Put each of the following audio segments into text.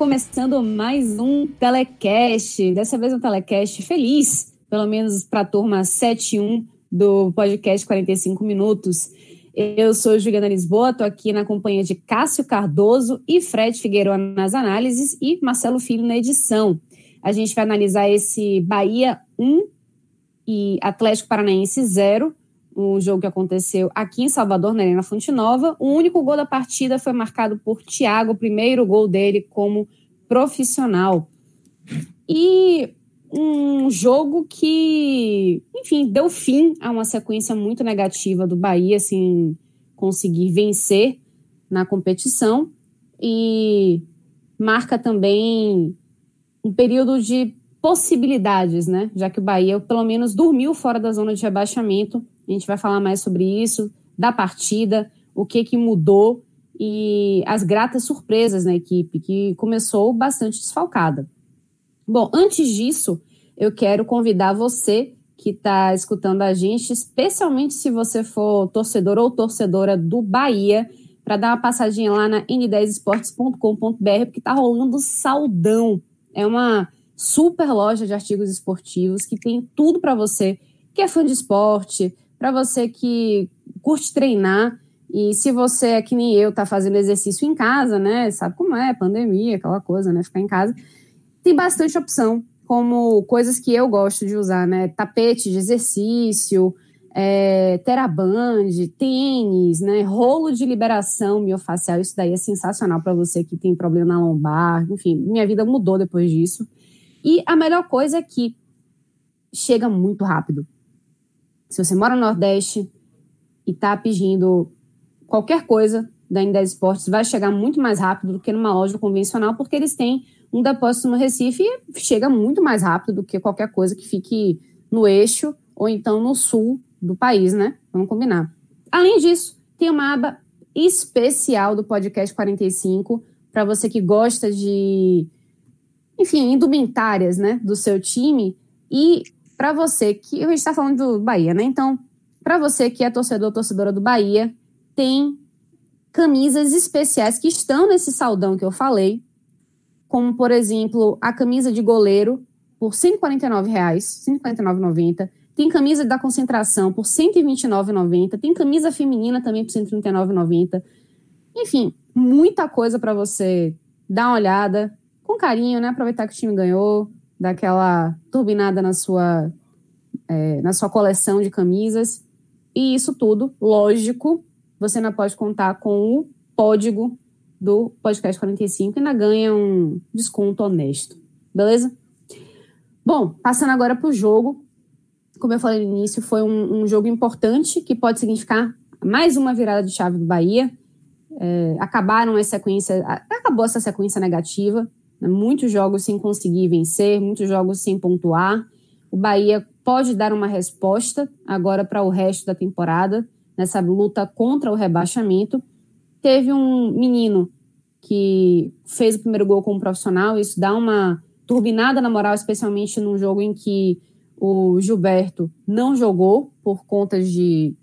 Começando mais um telecast. Dessa vez um telecast feliz, pelo menos para a turma 71 do podcast 45 Minutos. Eu sou Juliana Lisboa, estou aqui na companhia de Cássio Cardoso e Fred Figueiredo nas análises e Marcelo Filho na edição. A gente vai analisar esse Bahia 1 e Atlético Paranaense 0, um jogo que aconteceu aqui em Salvador, na Arena Fonte Nova. O único gol da partida foi marcado por Thiago, o primeiro gol dele como profissional. E um jogo que, enfim, deu fim a uma sequência muito negativa do Bahia, assim, conseguir vencer na competição e marca também um período de possibilidades, né? Já que o Bahia, pelo menos, dormiu fora da zona de rebaixamento a gente vai falar mais sobre isso, da partida, o que, que mudou e as gratas surpresas na equipe, que começou bastante desfalcada. Bom, antes disso, eu quero convidar você que está escutando a gente, especialmente se você for torcedor ou torcedora do Bahia, para dar uma passadinha lá na n10esportes.com.br, porque está rolando saldão. É uma super loja de artigos esportivos que tem tudo para você que é fã de esporte, para você que curte treinar e se você é que nem eu, tá fazendo exercício em casa, né? Sabe como é, pandemia, aquela coisa, né? Ficar em casa. Tem bastante opção, como coisas que eu gosto de usar, né? Tapete de exercício, é, teraband, tênis, né? Rolo de liberação miofacial, isso daí é sensacional para você que tem problema na lombar. Enfim, minha vida mudou depois disso. E a melhor coisa é que chega muito rápido. Se você mora no Nordeste e está pedindo qualquer coisa da N10 Esportes, vai chegar muito mais rápido do que numa loja convencional, porque eles têm um depósito no Recife e chega muito mais rápido do que qualquer coisa que fique no eixo ou então no sul do país, né? Vamos combinar. Além disso, tem uma aba especial do podcast 45 para você que gosta de, enfim, indumentárias, né, do seu time e para você que. A gente está falando do Bahia, né? Então, para você que é torcedor torcedora do Bahia, tem camisas especiais que estão nesse saldão que eu falei, como, por exemplo, a camisa de goleiro por R$ 149,00, R$ 149,90. Tem camisa da concentração por R$ 129,90. Tem camisa feminina também por R$ 139,90. Enfim, muita coisa para você dar uma olhada com carinho, né? Aproveitar que o time ganhou, dar aquela turbinada na sua, é, na sua coleção de camisas. E isso tudo, lógico, você ainda pode contar com o código do Podcast 45 e ainda ganha um desconto honesto. Beleza? Bom, passando agora para o jogo. Como eu falei no início, foi um, um, jogo importante que pode significar mais uma virada de chave do Bahia. É, acabaram essa sequência, acabou essa sequência negativa? Muitos jogos sem conseguir vencer, muitos jogos sem pontuar. O Bahia pode dar uma resposta agora para o resto da temporada, nessa luta contra o rebaixamento. Teve um menino que fez o primeiro gol como profissional, isso dá uma turbinada na moral, especialmente num jogo em que o Gilberto não jogou por conta de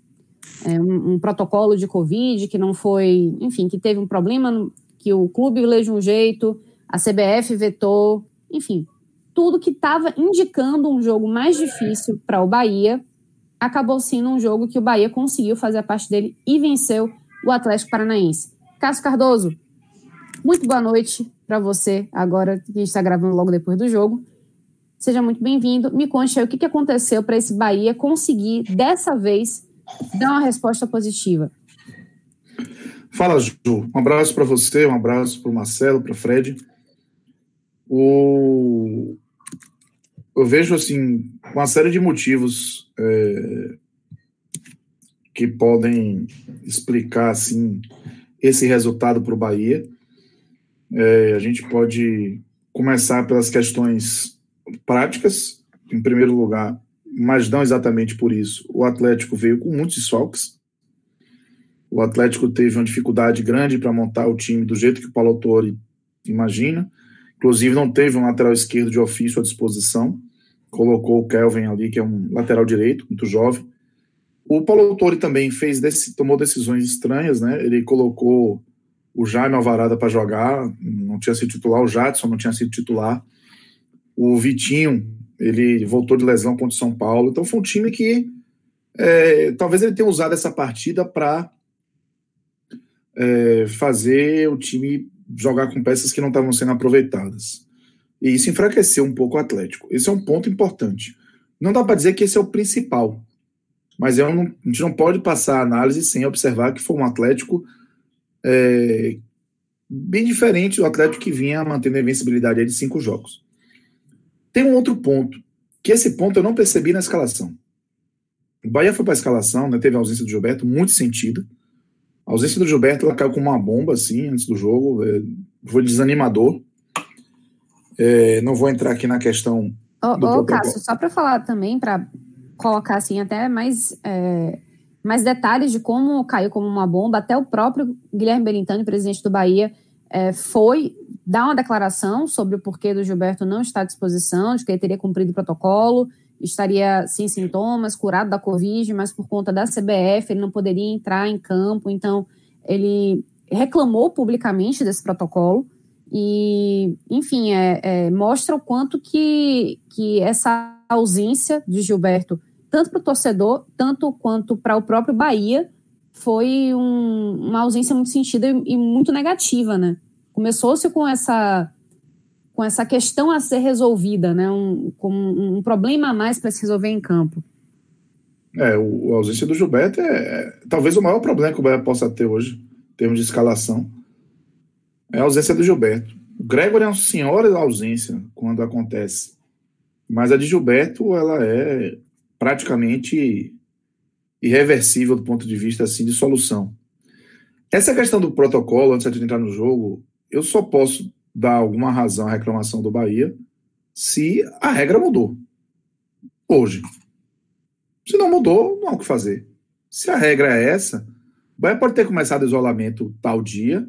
é, um, um, protocolo de Covid, que não foi, enfim, que teve um problema, que o clube leu de um jeito, a CBF vetou, enfim, tudo que estava indicando um jogo mais difícil para o Bahia acabou sendo um jogo que o Bahia conseguiu fazer a parte dele e venceu o Atlético Paranaense. Cássio Cardoso, muito boa noite para você agora que está gravando logo depois do jogo. Seja muito bem-vindo. Me conte aí o que, aconteceu para esse Bahia conseguir, dessa vez, dá uma resposta positiva. Fala, Ju. Um abraço para você, um abraço para o Marcelo, para o Fred. O... Eu vejo, assim, uma série de motivos é... que podem explicar, assim, esse resultado para o Bahia. É, a gente pode começar pelas questões práticas, em primeiro lugar, mas não exatamente por isso. O Atlético veio com muitos desfalques. O Atlético teve uma dificuldade grande para montar o time do jeito que o Paulo Torre imagina. Inclusive, não teve um lateral esquerdo de ofício à disposição. Colocou o Kelvin ali, que é um lateral direito, muito jovem. O Paulo Torre também fez tomou decisões estranhas, né? Ele colocou o Jaime Alvarada para jogar, não tinha sido titular, o Jadson não tinha sido titular. O Vitinho, ele voltou de lesão contra o São Paulo. Então foi um time que é, talvez ele tenha usado essa partida para é, fazer o time jogar com peças que não estavam sendo aproveitadas. E isso enfraqueceu um pouco o Atlético. Esse é um ponto importante. Não dá para dizer que esse é o principal, mas não, a gente não pode passar a análise sem observar que foi um Atlético é, bem diferente do Atlético que vinha mantendo a invencibilidade de cinco jogos. Tem um outro ponto, que esse ponto eu não percebi na escalação. O Bahia foi para a escalação, né, teve a ausência do Gilberto, muito sentido. A ausência do Gilberto ela caiu como uma bomba, assim, antes do jogo. É, foi desanimador. É, não vou entrar aqui na questão. Ô, ô Cássio, só para falar também, para colocar assim até mais, é, mais detalhes de como caiu como uma bomba, até o próprio Guilherme Belintani, presidente do Bahia, é, foi dar uma declaração sobre o porquê do Gilberto não estar à disposição, de que ele teria cumprido o protocolo, estaria sem sintomas, curado da Covid, mas por conta da CBF ele não poderia entrar em campo, então ele reclamou publicamente desse protocolo e, enfim, é, é, mostra o quanto que, que essa ausência de Gilberto, tanto para o torcedor, tanto quanto para o próprio Bahia, foi um, uma ausência muito sentida e, e muito negativa, né? Começou-se com essa com essa questão a ser resolvida, né? Um, um, problema a mais para se resolver em campo. É, o, a ausência do Gilberto é, é, talvez o maior problema que o Bahia possa ter hoje, em termos de escalação, é a ausência do Gilberto. O Gregor é uma senhora da ausência quando acontece, mas a de Gilberto ela é praticamente irreversível do ponto de vista assim de solução. Essa questão do protocolo antes de entrar no jogo, eu só posso dar alguma razão à reclamação do Bahia se a regra mudou. Hoje. Se não mudou, não há o que fazer. Se a regra é essa, o Bahia pode ter começado isolamento tal dia,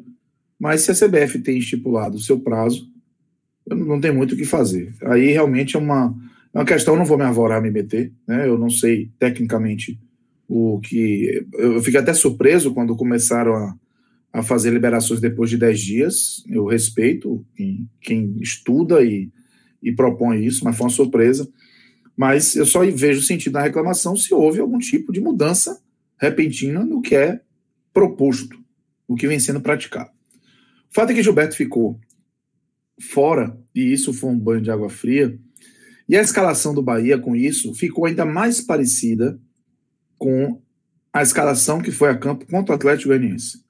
mas se a CBF tem estipulado o seu prazo, não tenho muito o que fazer. Aí realmente é uma, é uma questão, não vou me avorar me meter, né? Eu não sei tecnicamente o que. Eu fiquei até surpreso quando começaram a, a fazer liberações depois de 10 dias. Eu respeito quem, quem estuda e, e propõe isso, mas foi uma surpresa. Mas eu só vejo sentido na reclamação se houve algum tipo de mudança repentina no que é proposto, no que vem sendo praticado. O fato é que Gilberto ficou fora, e isso foi um banho de água fria, e a escalação do Bahia com isso ficou ainda mais parecida com a escalação que foi a campo contra o Atlético Goianiense.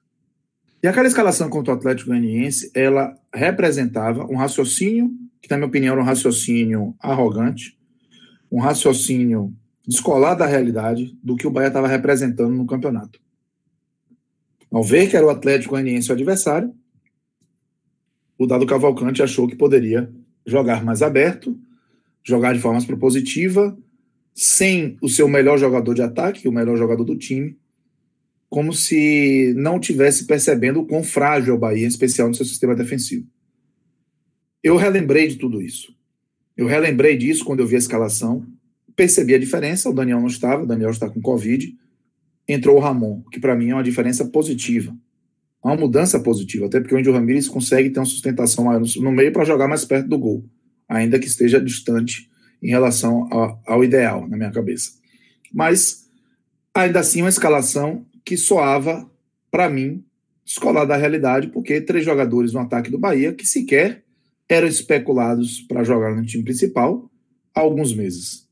E aquela escalação contra o Atlético Goianiense, ela representava um raciocínio, que na minha opinião era um raciocínio arrogante, um raciocínio descolado da realidade do que o Bahia estava representando no campeonato. Ao ver que era o Atlético Goianiense o adversário, o Dado Cavalcante achou que poderia jogar mais aberto, jogar de forma propositiva, sem o seu melhor jogador de ataque, o melhor jogador do time, como se não tivesse percebendo o quão frágil é o Bahia, em especial no seu sistema defensivo. Eu relembrei de tudo isso. Eu relembrei disso quando eu vi a escalação, percebi a diferença, o Daniel não estava, o Daniel está com Covid, entrou o Ramon, que para mim é uma diferença positiva. Uma mudança positiva, até porque o Índio Ramírez consegue ter uma sustentação no meio para jogar mais perto do gol, ainda que esteja distante em relação ao ideal, na minha cabeça. Mas, ainda assim, uma escalação que soava, para mim, descolada da realidade, porque três jogadores no ataque do Bahia que sequer eram especulados para jogar no time principal há alguns meses.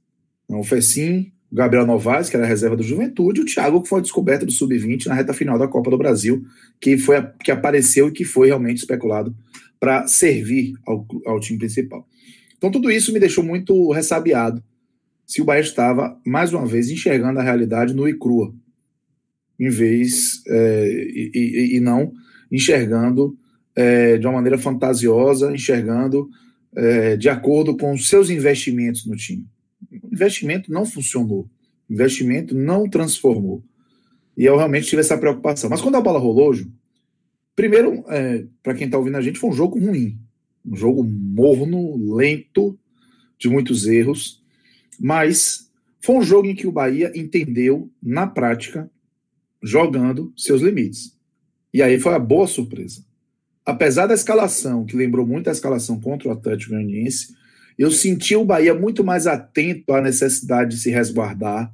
Então, o Fecim, o Gabriel Novaes, que era reserva do Juventude, e o Thiago, que foi descoberto do Sub-20 na reta final da Copa do Brasil, que, foi a, que apareceu e que foi realmente especulado para servir ao, ao time principal. Então, tudo isso me deixou muito ressabiado se o Bahia estava, mais uma vez, enxergando a realidade no e crua, em vez é, e, e, e, não enxergando é, de uma maneira fantasiosa, enxergando é, de acordo com os seus investimentos no time. O investimento não funcionou, o investimento não transformou. E eu realmente tive essa preocupação. Mas quando a bola rolou, Ju, primeiro, é, para quem está ouvindo a gente, foi um jogo ruim. Um jogo morno, lento, de muitos erros. Mas foi um jogo em que o Bahia entendeu, na prática, jogando seus limites. E aí foi a boa surpresa. Apesar da escalação, que lembrou muito a escalação contra o Atlético Goianiense, eu senti o Bahia muito mais atento à necessidade de se resguardar,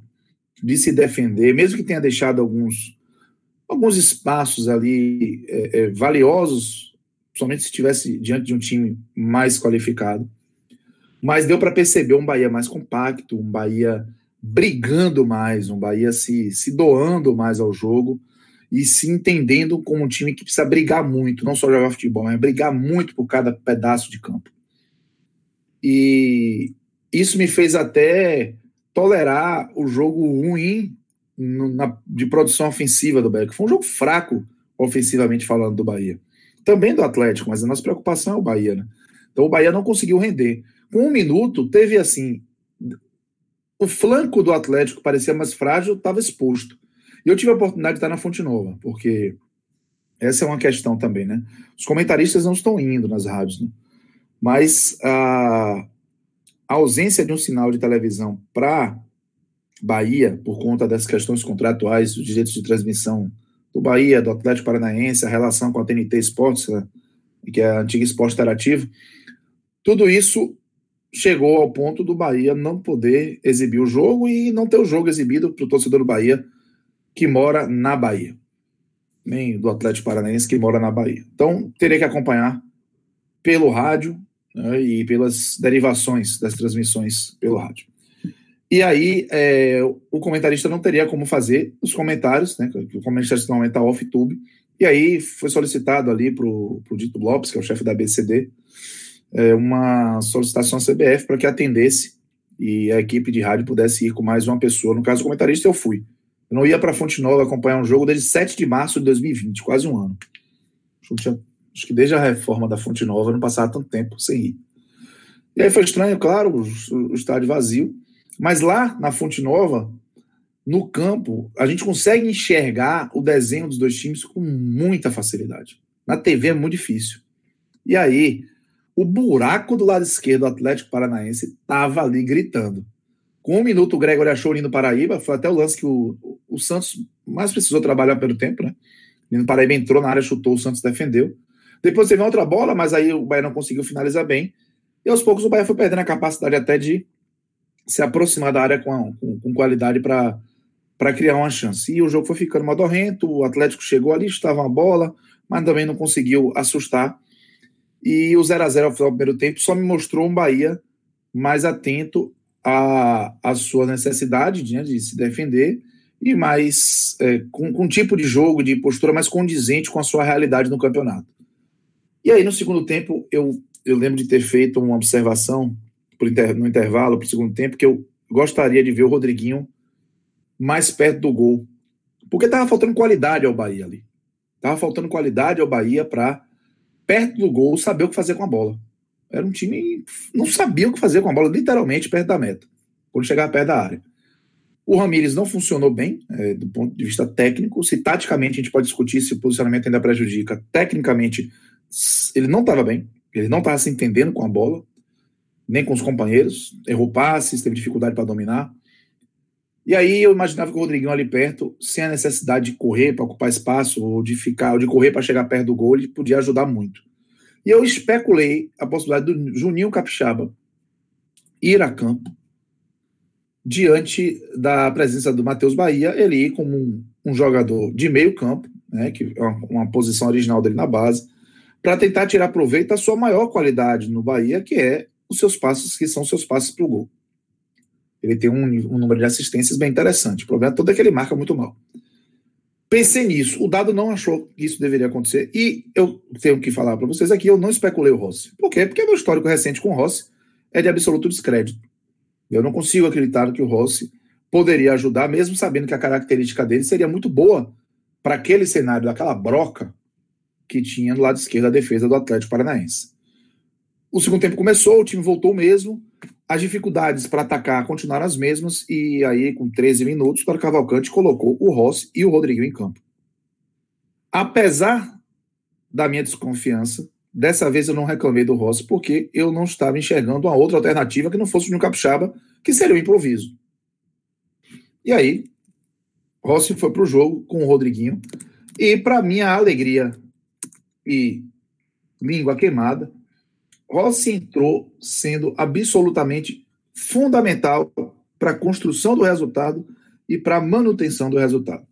de se defender, mesmo que tenha deixado alguns, alguns espaços ali é, é, valiosos, somente se estivesse diante de um time mais qualificado. Mas deu para perceber um Bahia mais compacto, um Bahia brigando mais, um Bahia se, se doando mais ao jogo e se entendendo como um time que precisa brigar muito, não só jogar futebol, mas brigar muito por cada pedaço de campo. E isso me fez até tolerar o jogo ruim no, na, de produção ofensiva do Bahia, que foi um jogo fraco ofensivamente falando do Bahia. Também do Atlético, mas a nossa preocupação é o Bahia, né? Então o Bahia não conseguiu render. Com um minuto, teve assim. O flanco do Atlético parecia mais frágil, estava exposto. E eu tive a oportunidade de estar na Fonte Nova, porque essa é uma questão também, né? Os comentaristas não estão indo nas rádios, né? Mas a, a ausência de um sinal de televisão para Bahia, por conta das questões contratuais, dos direitos de transmissão do Bahia, do Atlético Paranaense, a relação com a TNT Esportes, né, que é a antiga Esporte Interativo, tudo isso chegou ao ponto do Bahia não poder exibir o jogo e não ter o jogo exibido para o torcedor do Bahia que mora na Bahia, nem do Atlético Paranaense que mora na Bahia. Então, teria que acompanhar pelo rádio né, e pelas derivações das transmissões pelo rádio. E aí, é, o comentarista não teria como fazer os comentários, né? O comentarista normalmente está off-tube. E aí foi solicitado ali para o Dito Lopes, que é o chefe da BCD, é, uma solicitação à CBF para que atendesse e a equipe de rádio pudesse ir com mais uma pessoa. No caso, o comentarista, eu fui. Eu não ia para Fonte Nova acompanhar um jogo desde 7 de março de 2020, quase um ano. Acho que desde a reforma da Fonte Nova não passava tanto tempo sem ir. E aí foi estranho, claro, o, o estádio vazio. Mas lá na Fonte Nova, no campo, a gente consegue enxergar o desenho dos dois times com muita facilidade. Na TV é muito difícil. E aí, o buraco do lado esquerdo do Atlético Paranaense estava ali gritando. Com um minuto, o Gregory achou o Nino Paraíba. Foi até o lance que o, o Santos mais precisou trabalhar pelo tempo, né? O Nino Paraíba entrou na área, chutou, o Santos defendeu. Depois teve outra bola, mas aí o Bahia não conseguiu finalizar bem. E aos poucos o Bahia foi perdendo a capacidade até de se aproximar da área com, com, com qualidade para criar uma chance. E o jogo foi ficando modorrento, o Atlético chegou ali, estava uma bola, mas também não conseguiu assustar. E o 0 a 0 ao final do primeiro tempo só me mostrou um Bahia mais atento à, à sua necessidade né, de se defender e mais é, com, com um tipo de jogo, de postura mais condizente com a sua realidade no campeonato. E aí, no segundo tempo, eu, eu lembro de ter feito uma observação inter, no intervalo, para o segundo tempo, que eu gostaria de ver o Rodriguinho mais perto do gol. Porque estava faltando qualidade ao Bahia ali. Estava faltando qualidade ao Bahia para, perto do gol, saber o que fazer com a bola. Era um time que não sabia o que fazer com a bola, literalmente perto da meta, quando chegar perto da área. O Ramires não funcionou bem, é, do ponto de vista técnico. Se taticamente a gente pode discutir se o posicionamento ainda prejudica, tecnicamente ele não estava bem, ele não estava se entendendo com a bola, nem com os companheiros, errou passes, teve dificuldade para dominar. E aí eu imaginava que o Rodriguinho ali perto, sem a necessidade de correr para ocupar espaço, ou de ficar, ou de correr para chegar perto do gol, ele podia ajudar muito. E eu especulei a possibilidade do Juninho Capixaba ir a campo diante da presença do Matheus Bahia, ele ir como um, um jogador de meio campo, né, que é uma, uma posição original dele na base, para tentar tirar proveito da sua maior qualidade no Bahia, que é os seus passos, que são seus passos para o gol. Ele tem um, um número de assistências bem interessante. O problema todo é que ele marca muito mal. Pensei nisso. O dado não achou que isso deveria acontecer. E eu tenho que falar para vocês aqui, eu não especulei o Rossi. Por quê? Porque meu histórico recente com o Rossi é de absoluto descrédito. Eu não consigo acreditar que o Rossi poderia ajudar, mesmo sabendo que a característica dele seria muito boa para aquele cenário daquela broca que tinha no lado esquerdo a defesa do Atlético Paranaense. O segundo tempo começou, o time voltou mesmo, as dificuldades para atacar continuaram as mesmas, e aí, com 13 minutos, o Cavalcante colocou o Rossi e o Rodrigo em campo. Apesar da minha desconfiança, dessa vez eu não reclamei do Rossi, porque eu não estava enxergando uma outra alternativa que não fosse o Júnior Capixaba, que seria o improviso. E aí, Rossi foi para o jogo com o Rodriguinho, e para minha alegria e língua queimada, Rossi entrou sendo absolutamente fundamental para a construção do resultado e para a manutenção do resultado.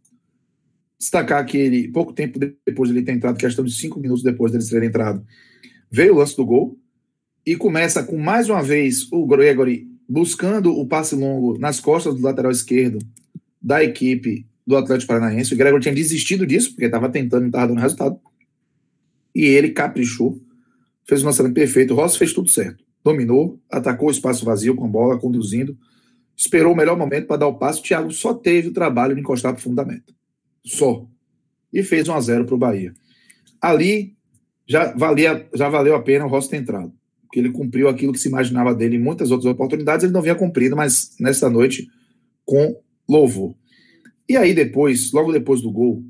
Destacar que ele, pouco tempo depois de ele ter entrado, questão de cinco minutos depois dele ter entrado, veio o lance do gol e começa com mais uma vez o Gregory buscando o passe longo nas costas do lateral esquerdo da equipe do Atlético Paranaense. O Gregory tinha desistido disso, porque estava tentando e não estava dando resultado. E ele caprichou fez o lançamento perfeito. O Rossi fez tudo certo. Dominou, atacou o espaço vazio com a bola, conduzindo. Esperou o melhor momento para dar o passo. O Thiago só teve o trabalho de encostar para o fundamento. Só. E fez 1 a 0 para o Bahia. Ali já, valia, já valeu a pena o Rossi ter entrado. Porque ele cumpriu aquilo que se imaginava dele em muitas outras oportunidades. Ele não vinha cumprido, mas nessa noite, com louvor. E aí depois, logo depois do gol,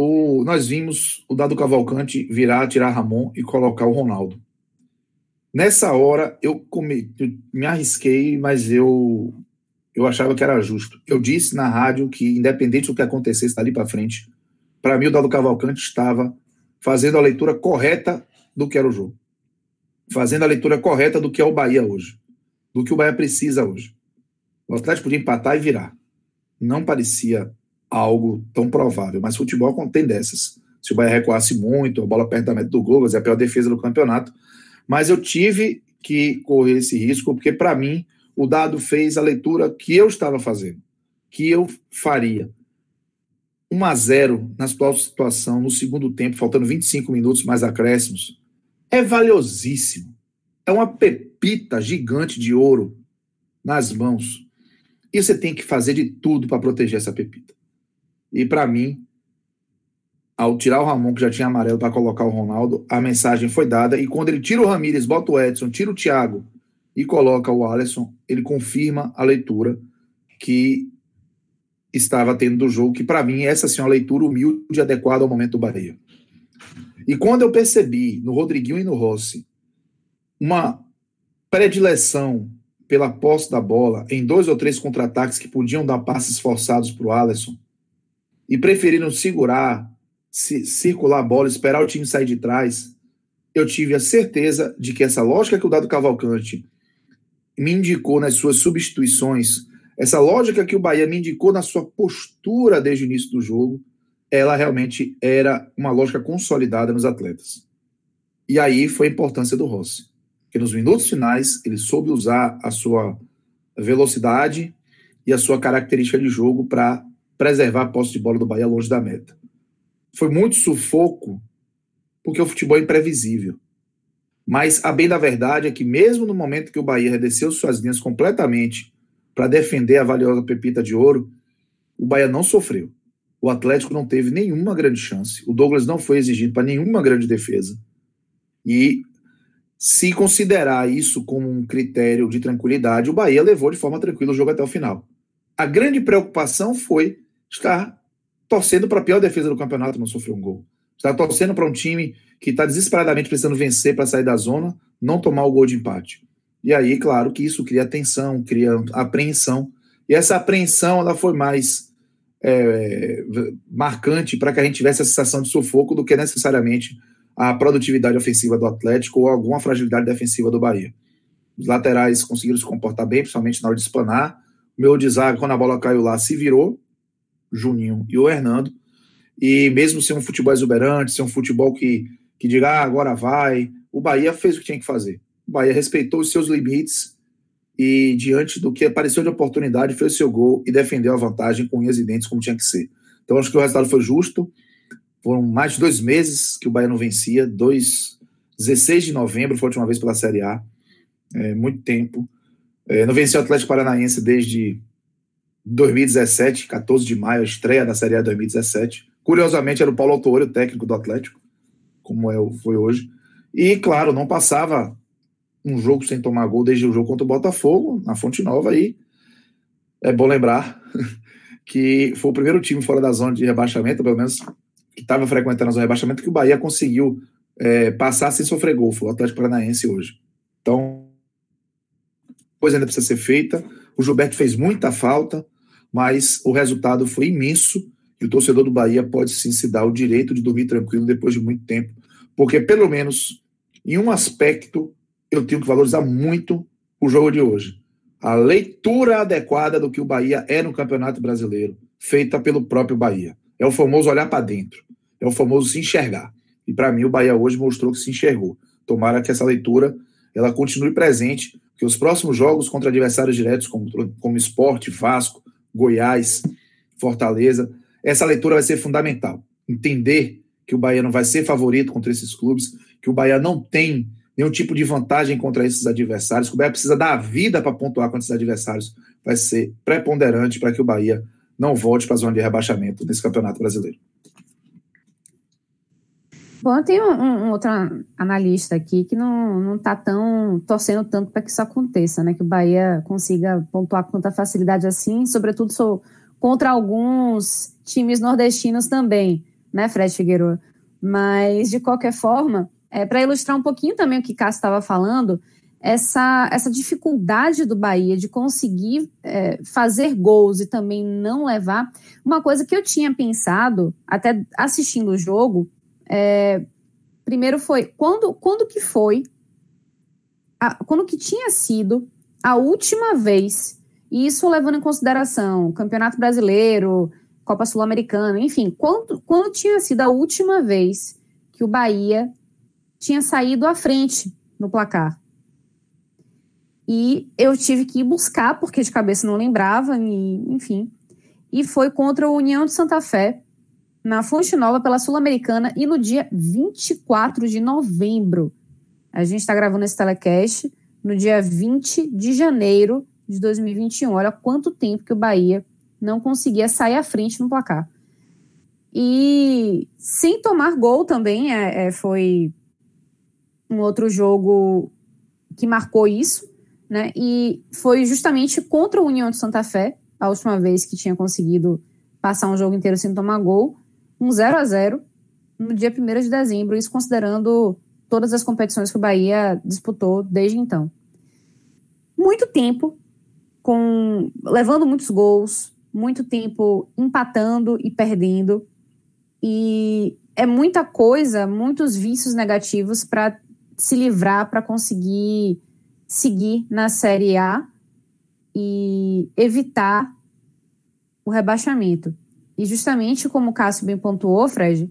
o, nós vimos o Dado Cavalcante virar, tirar Ramon e colocar o Ronaldo. Nessa hora, eu, come, eu me arrisquei, mas eu, eu achava que era justo. Eu disse na rádio que, independente do que acontecesse dali para frente, para mim o Dado Cavalcante estava fazendo a leitura correta do que era o jogo. Fazendo a leitura correta do que é o Bahia hoje. Do que o Bahia precisa hoje. O Atlético podia empatar e virar. Não parecia algo tão provável. Mas futebol tem dessas. Se o Bahia recuasse muito, a bola perto da meta do gol, é a pior defesa do campeonato. Mas eu tive que correr esse risco, porque para mim o dado fez a leitura que eu estava fazendo, que eu faria. 1 a 0 na situação, no segundo tempo, faltando 25 minutos mais acréscimos, é valiosíssimo. É uma pepita gigante de ouro nas mãos. E você tem que fazer de tudo para proteger essa pepita. E para mim, ao tirar o Ramon, que já tinha amarelo, para colocar o Ronaldo, a mensagem foi dada. E quando ele tira o Ramírez, bota o Edson, tira o Thiago e coloca o Alisson, ele confirma a leitura que estava tendo do jogo, que para mim essa sim é uma leitura humilde e adequada ao momento do Bahia. E quando eu percebi no Rodriguinho e no Rossi uma predileção pela posse da bola em dois ou três contra-ataques que podiam dar passes forçados para o Alisson, e preferiram segurar, circular a bola, esperar o time sair de trás, eu tive a certeza de que essa lógica que o Dado Cavalcante me indicou nas suas substituições, essa lógica que o Bahia me indicou na sua postura desde o início do jogo, ela realmente era uma lógica consolidada nos atletas. E aí foi a importância do Rossi, que nos minutos finais ele soube usar a sua velocidade e a sua característica de jogo para preservar a posse de bola do Bahia longe da meta. Foi muito sufoco, porque o futebol é imprevisível. Mas a bem da verdade é que, mesmo no momento que o Bahia redesceu suas linhas completamente para defender a valiosa pepita de ouro, o Bahia não sofreu. O Atlético não teve nenhuma grande chance. O Douglas não foi exigido para nenhuma grande defesa. E se considerar isso como um critério de tranquilidade, o Bahia levou de forma tranquila o jogo até o final. A grande preocupação foi está torcendo para a pior defesa do campeonato não sofrer um gol. Está torcendo para um time que está desesperadamente precisando vencer para sair da zona, não tomar o gol de empate. E aí, claro que isso cria tensão, cria apreensão. E essa apreensão ela foi mais é, marcante para que a gente tivesse a sensação de sufoco do que necessariamente a produtividade ofensiva do Atlético ou alguma fragilidade defensiva do Bahia. Os laterais conseguiram se comportar bem, principalmente na hora de espanar. O meu deságio, quando a bola caiu lá, se virou, Juninho e o Hernando. E mesmo ser um futebol exuberante, ser um futebol que, que diga, ah, agora vai, o Bahia fez o que tinha que fazer. O Bahia respeitou os seus limites e, diante do que apareceu de oportunidade, fez seu gol e defendeu a vantagem com unhas e dentes, como tinha que ser. Então, acho que o resultado foi justo. Foram mais de dois meses que o Bahia não vencia, dois, 16 de novembro foi a última vez pela Série A, é, muito tempo. É, não venceu o Atlético Paranaense desde 2017, 14 de maio, a estreia da Série A 2017. Curiosamente, era o Paulo Autuori, o técnico do Atlético, como é, foi hoje. E, claro, não passava um jogo sem tomar gol desde o jogo contra o Botafogo, na Fonte Nova. E é bom lembrar que foi o primeiro time fora da zona de rebaixamento, pelo menos que estava frequentando a zona de rebaixamento, que o Bahia conseguiu é, passar sem sofrer gol. Foi o Atlético Paranaense hoje. Então, coisa ainda precisa ser feita. O Gilberto fez muita falta, mas o resultado foi imenso. E o torcedor do Bahia pode sim se dar o direito de dormir tranquilo depois de muito tempo, porque pelo menos em um aspecto eu tenho que valorizar muito o jogo de hoje. A leitura adequada do que o Bahia é no Campeonato Brasileiro, feita pelo próprio Bahia. É o famoso olhar para dentro, é o famoso se enxergar. E para mim o Bahia hoje mostrou que se enxergou. Tomara que essa leitura ela continue presente, que os próximos jogos contra adversários diretos como, como Esporte, Vasco, Goiás, Fortaleza, essa leitura vai ser fundamental. Entender que o Bahia não vai ser favorito contra esses clubes, que o Bahia não tem nenhum tipo de vantagem contra esses adversários, que o Bahia precisa dar a vida para pontuar contra esses adversários, vai ser preponderante para que o Bahia não volte para a zona de rebaixamento nesse Campeonato Brasileiro. Bom, tem um, um, outro analista aqui que não, não tá tão torcendo tanto para que isso aconteça, né? Que o Bahia consiga pontuar com tanta facilidade assim, sobretudo sou contra alguns times nordestinos também, né, Fred Figueiredo? Mas, de qualquer forma, é, para ilustrar um pouquinho também o que Cássio estava falando, essa, essa dificuldade do Bahia de conseguir é, fazer gols e também não levar. Uma coisa que eu tinha pensado, até assistindo o jogo, é, primeiro foi quando, quando que foi, a, quando que tinha sido a última vez, e isso levando em consideração Campeonato Brasileiro, Copa Sul-Americana, enfim, quando, quando tinha sido a última vez que o Bahia tinha saído à frente no placar. E eu tive que ir buscar, porque de cabeça não lembrava, e, enfim. E foi contra o União de Santa Fé, na Fonte Nova, pela Sul-Americana, e no dia 24 de novembro. A gente está gravando esse telecast no dia 20 de janeiro de 2021. Olha quanto tempo que o Bahia não conseguia sair à frente no placar. E sem tomar gol também, é, é, foi um outro jogo que marcou isso, né? E foi justamente contra o União de Santa Fé, a última vez que tinha conseguido passar um jogo inteiro sem tomar gol, um 0 a 0 no dia 1 de dezembro, isso considerando todas as competições que o Bahia disputou desde então. Muito tempo com levando muitos gols, muito tempo empatando e perdendo. E é muita coisa, muitos vícios negativos para se livrar para conseguir seguir na Série A e evitar o rebaixamento. E justamente como o Cássio bem pontuou, Fred,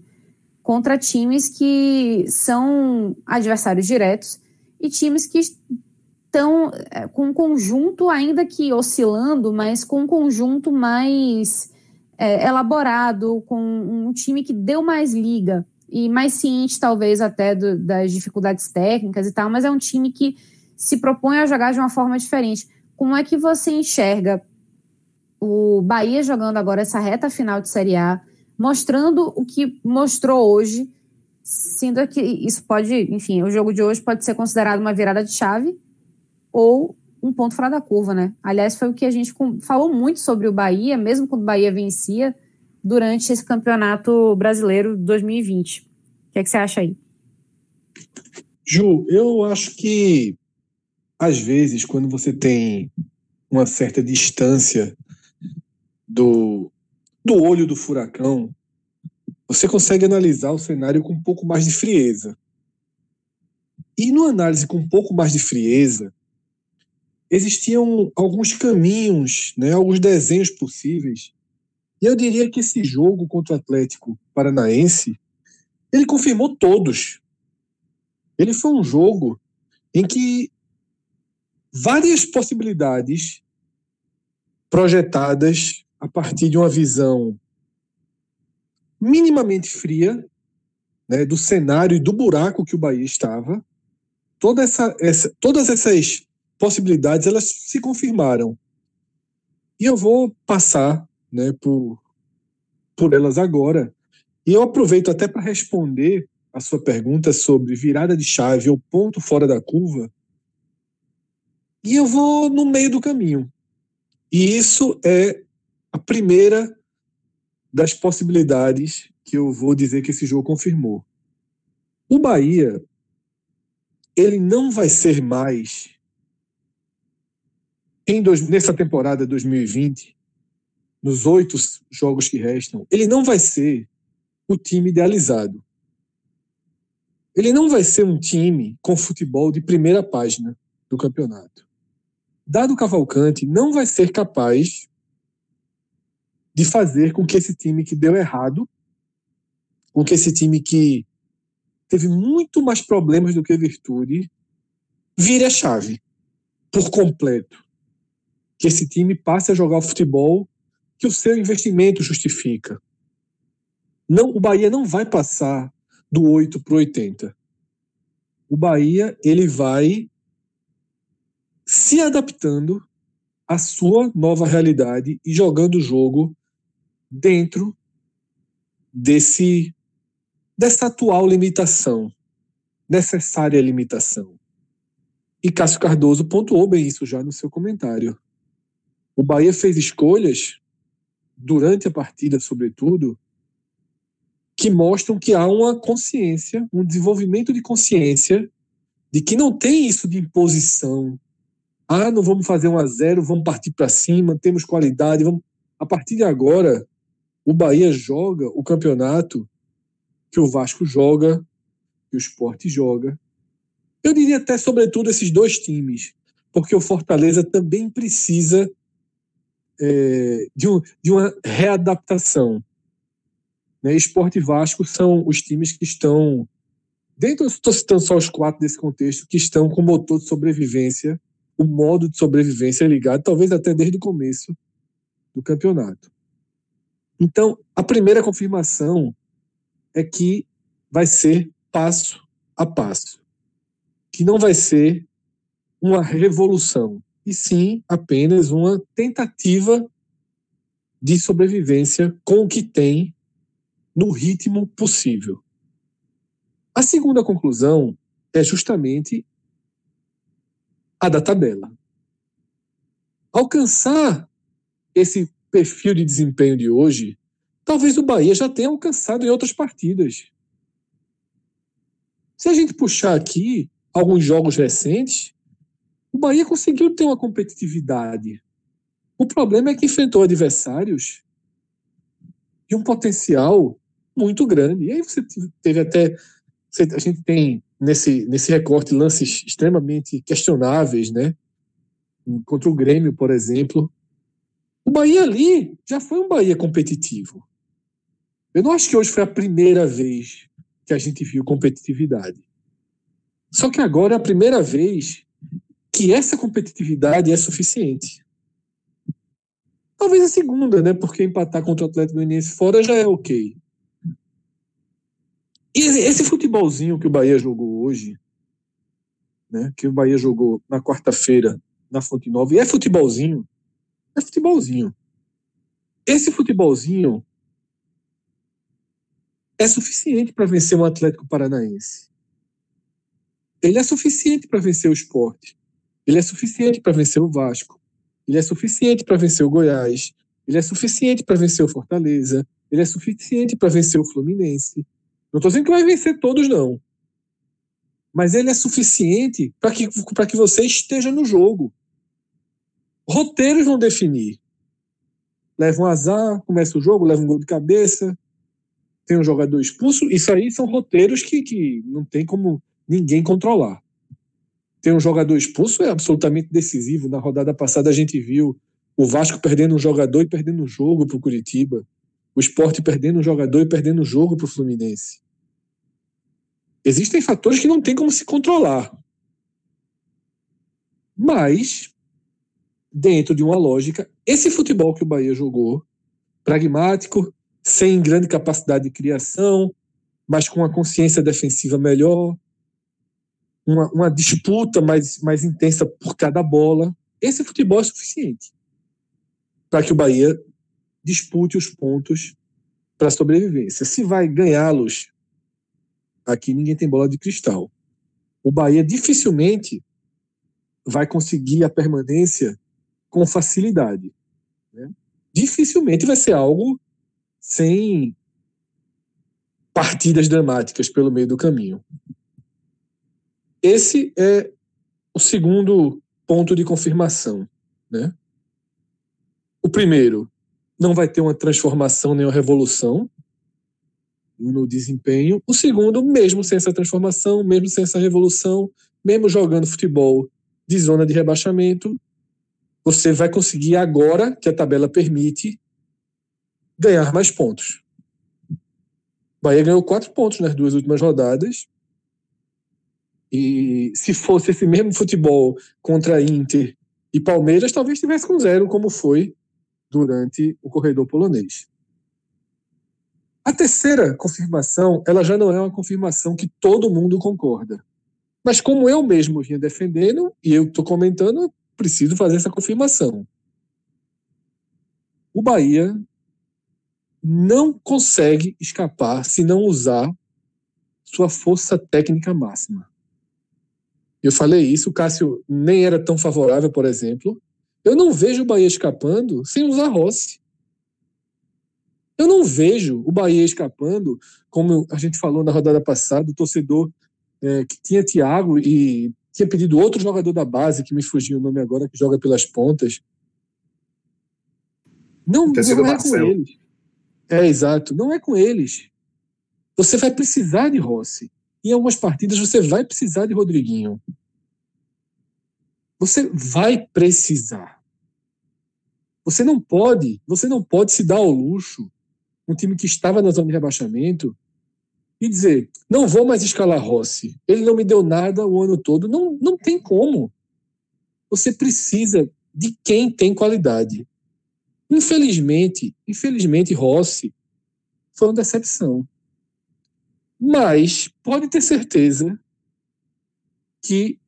contra times que são adversários diretos e times que estão é, com um conjunto, ainda que oscilando, mas com um conjunto mais é, elaborado, com um time que deu mais liga e mais ciente, talvez, até do, das dificuldades técnicas e tal, mas é um time que se propõe a jogar de uma forma diferente. Como é que você enxerga o Bahia jogando agora essa reta final de Série A, mostrando o que mostrou hoje, sendo que isso pode, enfim, o jogo de hoje pode ser considerado uma virada de chave ou um ponto fora da curva, né? Aliás, foi o que a gente falou muito sobre o Bahia, mesmo quando o Bahia vencia, durante esse campeonato brasileiro 2020. O que, é que você acha aí? Ju, eu acho que às vezes, quando você tem uma certa distância do, do olho do furacão, você consegue analisar o cenário com um pouco mais de frieza. E numa análise com um pouco mais de frieza, existiam alguns caminhos, né, alguns desenhos possíveis e eu diria que esse jogo contra o Atlético Paranaense, ele confirmou todos. Ele foi um jogo em que várias possibilidades projetadas a partir de uma visão minimamente fria né, do cenário e do buraco que o Bahia estava. Toda essa, essa, todas essas possibilidades elas se confirmaram. E eu vou passar né, por, por elas agora. E eu aproveito até para responder a sua pergunta sobre virada de chave ou ponto fora da curva. E eu vou no meio do caminho. E isso é a primeira das possibilidades que eu vou dizer que esse jogo confirmou. O Bahia, ele não vai ser mais, em dois, nessa temporada 2020, nos oito jogos que restam, ele não vai ser o time idealizado. Ele não vai ser um time com futebol de primeira página do campeonato. Dado Cavalcante não vai ser capaz de fazer com que esse time que deu errado, com que esse time que teve muito mais problemas do que virtude, vire a chave por completo. Que esse time passe a jogar o futebol que o seu investimento justifica. Não, o Bahia não vai passar do 8 para o 80. O Bahia ele vai se adaptando à sua nova realidade e jogando o jogo dentro desse dessa atual limitação, necessária limitação. E Cássio Cardoso pontuou bem isso já no seu comentário. O Bahia fez escolhas durante a partida, sobretudo, que mostram que há uma consciência, um desenvolvimento de consciência de que não tem isso de imposição. Ah, não vamos fazer um a zero, vamos partir para cima, temos qualidade. Vamos... A partir de agora, o Bahia joga o campeonato que o Vasco joga, que o Sport joga. Eu diria até, sobretudo, esses dois times, porque o Fortaleza também precisa é, de, um, de uma readaptação. Né? Esporte e Vasco são os times que estão, dentro, estou citando só os quatro desse contexto, que estão com o motor de sobrevivência, o modo de sobrevivência ligado, talvez até desde o começo do campeonato. Então, a primeira confirmação é que vai ser passo a passo, que não vai ser uma revolução, e sim apenas uma tentativa de sobrevivência com o que tem no ritmo possível. A segunda conclusão é justamente a da tabela. Alcançar esse perfil de desempenho de hoje, talvez o Bahia já tenha alcançado em outras partidas. Se a gente puxar aqui alguns jogos recentes, o Bahia conseguiu ter uma competitividade. O problema é que enfrentou adversários de um potencial muito grande. E aí você teve até. A gente tem nesse, nesse recorte lances extremamente questionáveis, né? Contra o Grêmio, por exemplo. O Bahia ali já foi um Bahia competitivo. Eu não acho que hoje foi a primeira vez que a gente viu competitividade. Só que agora é a primeira vez que essa competitividade é suficiente. Talvez a segunda, né? Porque empatar contra o Atlético Goianiense fora já é ok. E esse futebolzinho que o Bahia jogou hoje, né? Que o Bahia jogou na quarta-feira na Fonte Nova, e é futebolzinho, é futebolzinho. Esse futebolzinho é suficiente para vencer o Atlético Paranaense. Ele é suficiente para vencer o esporte. Ele é suficiente para vencer o Vasco. Ele é suficiente para vencer o Goiás. Ele é suficiente para vencer o Fortaleza. Ele é suficiente para vencer o Fluminense. Não estou dizendo que vai vencer todos, não. Mas ele é suficiente para que, que você esteja no jogo. Roteiros vão definir. Leva um azar, começa o jogo, leva um gol de cabeça, tem um jogador expulso. Isso aí são roteiros que, que não tem como ninguém controlar ter um jogador expulso é absolutamente decisivo. Na rodada passada a gente viu o Vasco perdendo um jogador e perdendo um jogo para o Curitiba. O esporte perdendo um jogador e perdendo um jogo para o Fluminense. Existem fatores que não tem como se controlar. Mas, dentro de uma lógica, esse futebol que o Bahia jogou, pragmático, sem grande capacidade de criação, mas com uma consciência defensiva melhor, uma, uma disputa mais, mais intensa por cada bola. Esse futebol é suficiente para que o Bahia dispute os pontos para sobrevivência. Se vai ganhá-los, aqui ninguém tem bola de cristal. O Bahia dificilmente vai conseguir a permanência com facilidade. Né? Dificilmente vai ser algo sem partidas dramáticas pelo meio do caminho. Esse é o segundo ponto de confirmação. Né? O primeiro, não vai ter uma transformação nem uma revolução no desempenho. O segundo, mesmo sem essa transformação, mesmo sem essa revolução, mesmo jogando futebol de zona de rebaixamento, você vai conseguir agora, que a tabela permite, ganhar mais pontos. Bahia ganhou quatro pontos nas duas últimas rodadas. E se fosse esse mesmo futebol contra Inter e Palmeiras, talvez tivesse com zero, como foi durante o corredor polonês. A terceira confirmação, ela já não é uma confirmação que todo mundo concorda. Mas como eu mesmo vinha defendendo, e eu estou comentando, preciso fazer essa confirmação. O Bahia não consegue escapar se não usar sua força técnica máxima. Eu falei isso, o Cássio nem era tão favorável, por exemplo, eu não vejo o Bahia escapando sem usar Rossi. Eu não vejo o Bahia escapando, como a gente falou na rodada passada, o torcedor é, que tinha Thiago e tinha pedido outro jogador da base, que me fugiu o nome agora, que joga pelas pontas. Não, não é Marcelo. com eles. É, exato. Não é com eles. Você vai precisar de Rossi. Em algumas partidas você vai precisar de Rodriguinho. Você vai precisar. Você não pode, você não pode se dar ao luxo, um time que estava na zona de rebaixamento, e dizer, não vou mais escalar Rossi. Ele não me deu nada o ano todo. Não, não tem como. Você precisa de quem tem qualidade. Infelizmente, infelizmente, Rossi foi uma decepção. Mas pode ter certeza que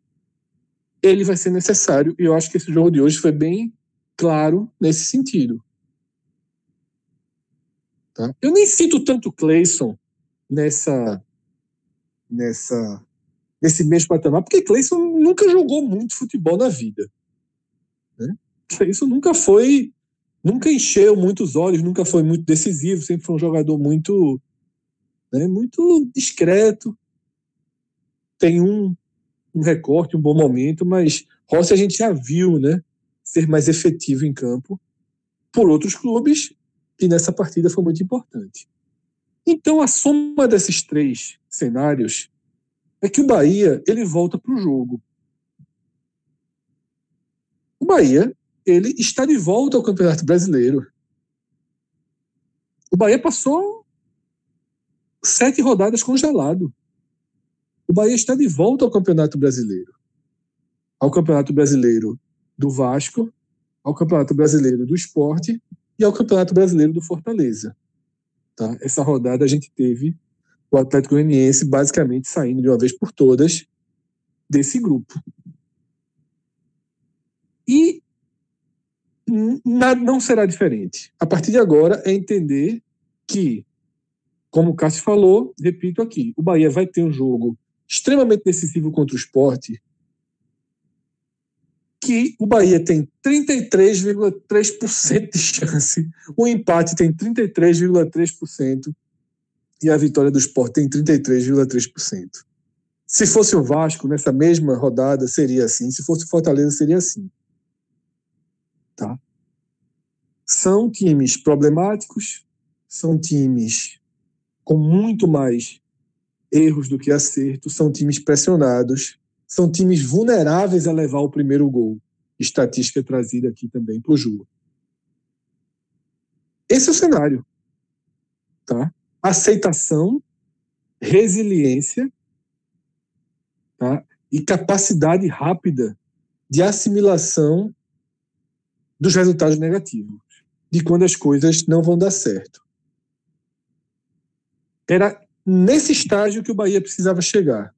ele vai ser necessário. E eu acho que esse jogo de hoje foi bem claro nesse sentido. Tá? Eu nem cito tanto Clayson nessa, nessa, nesse mesmo patamar, porque Clayson nunca jogou muito futebol na vida. Né? Nunca foi, nunca encheu muitos olhos, nunca foi muito decisivo, sempre foi um jogador muito, né, muito discreto. Tem um um recorte, um bom momento, mas Rossi a gente já viu, né, ser mais efetivo em campo por outros clubes e nessa partida foi muito importante. Então a soma desses três cenários é que o Bahia ele volta para o jogo. O Bahia ele está de volta ao Campeonato Brasileiro. O Bahia passou sete rodadas congelado o Bahia está de volta ao Campeonato Brasileiro. Ao Campeonato Brasileiro do Vasco, ao Campeonato Brasileiro do Esporte e ao Campeonato Brasileiro do Fortaleza. Tá? Essa rodada a gente teve o Atlético Goianiense basicamente saindo de uma vez por todas desse grupo. E não será diferente. A partir de agora é entender que, como o Cássio falou, repito aqui, o Bahia vai ter um jogo extremamente decisivo contra o esporte, que o Bahia tem 33,3% de chance, o empate tem 33,3% e a vitória do esporte tem 33,3%. Se fosse o Vasco, nessa mesma rodada, seria assim. Se fosse o Fortaleza, seria assim. Tá? São times problemáticos, são times com muito mais erros do que acertos, são times pressionados, são times vulneráveis a levar o primeiro gol. Estatística trazida aqui também por Ju. Esse é o cenário. Tá? Aceitação, resiliência tá? e capacidade rápida de assimilação dos resultados negativos, de quando as coisas não vão dar certo. Era nesse estágio que o Bahia precisava chegar.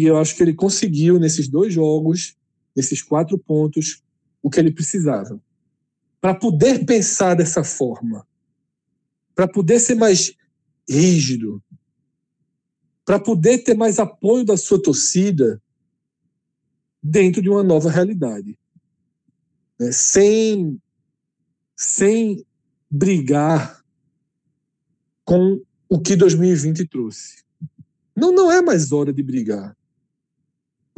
E eu acho que ele conseguiu, nesses dois jogos, nesses quatro pontos, o que ele precisava. Para poder pensar dessa forma, para poder ser mais rígido, para poder ter mais apoio da sua torcida dentro de uma nova realidade. Né? Sem, sem brigar com o que 2020 trouxe. Não, não é mais hora de brigar.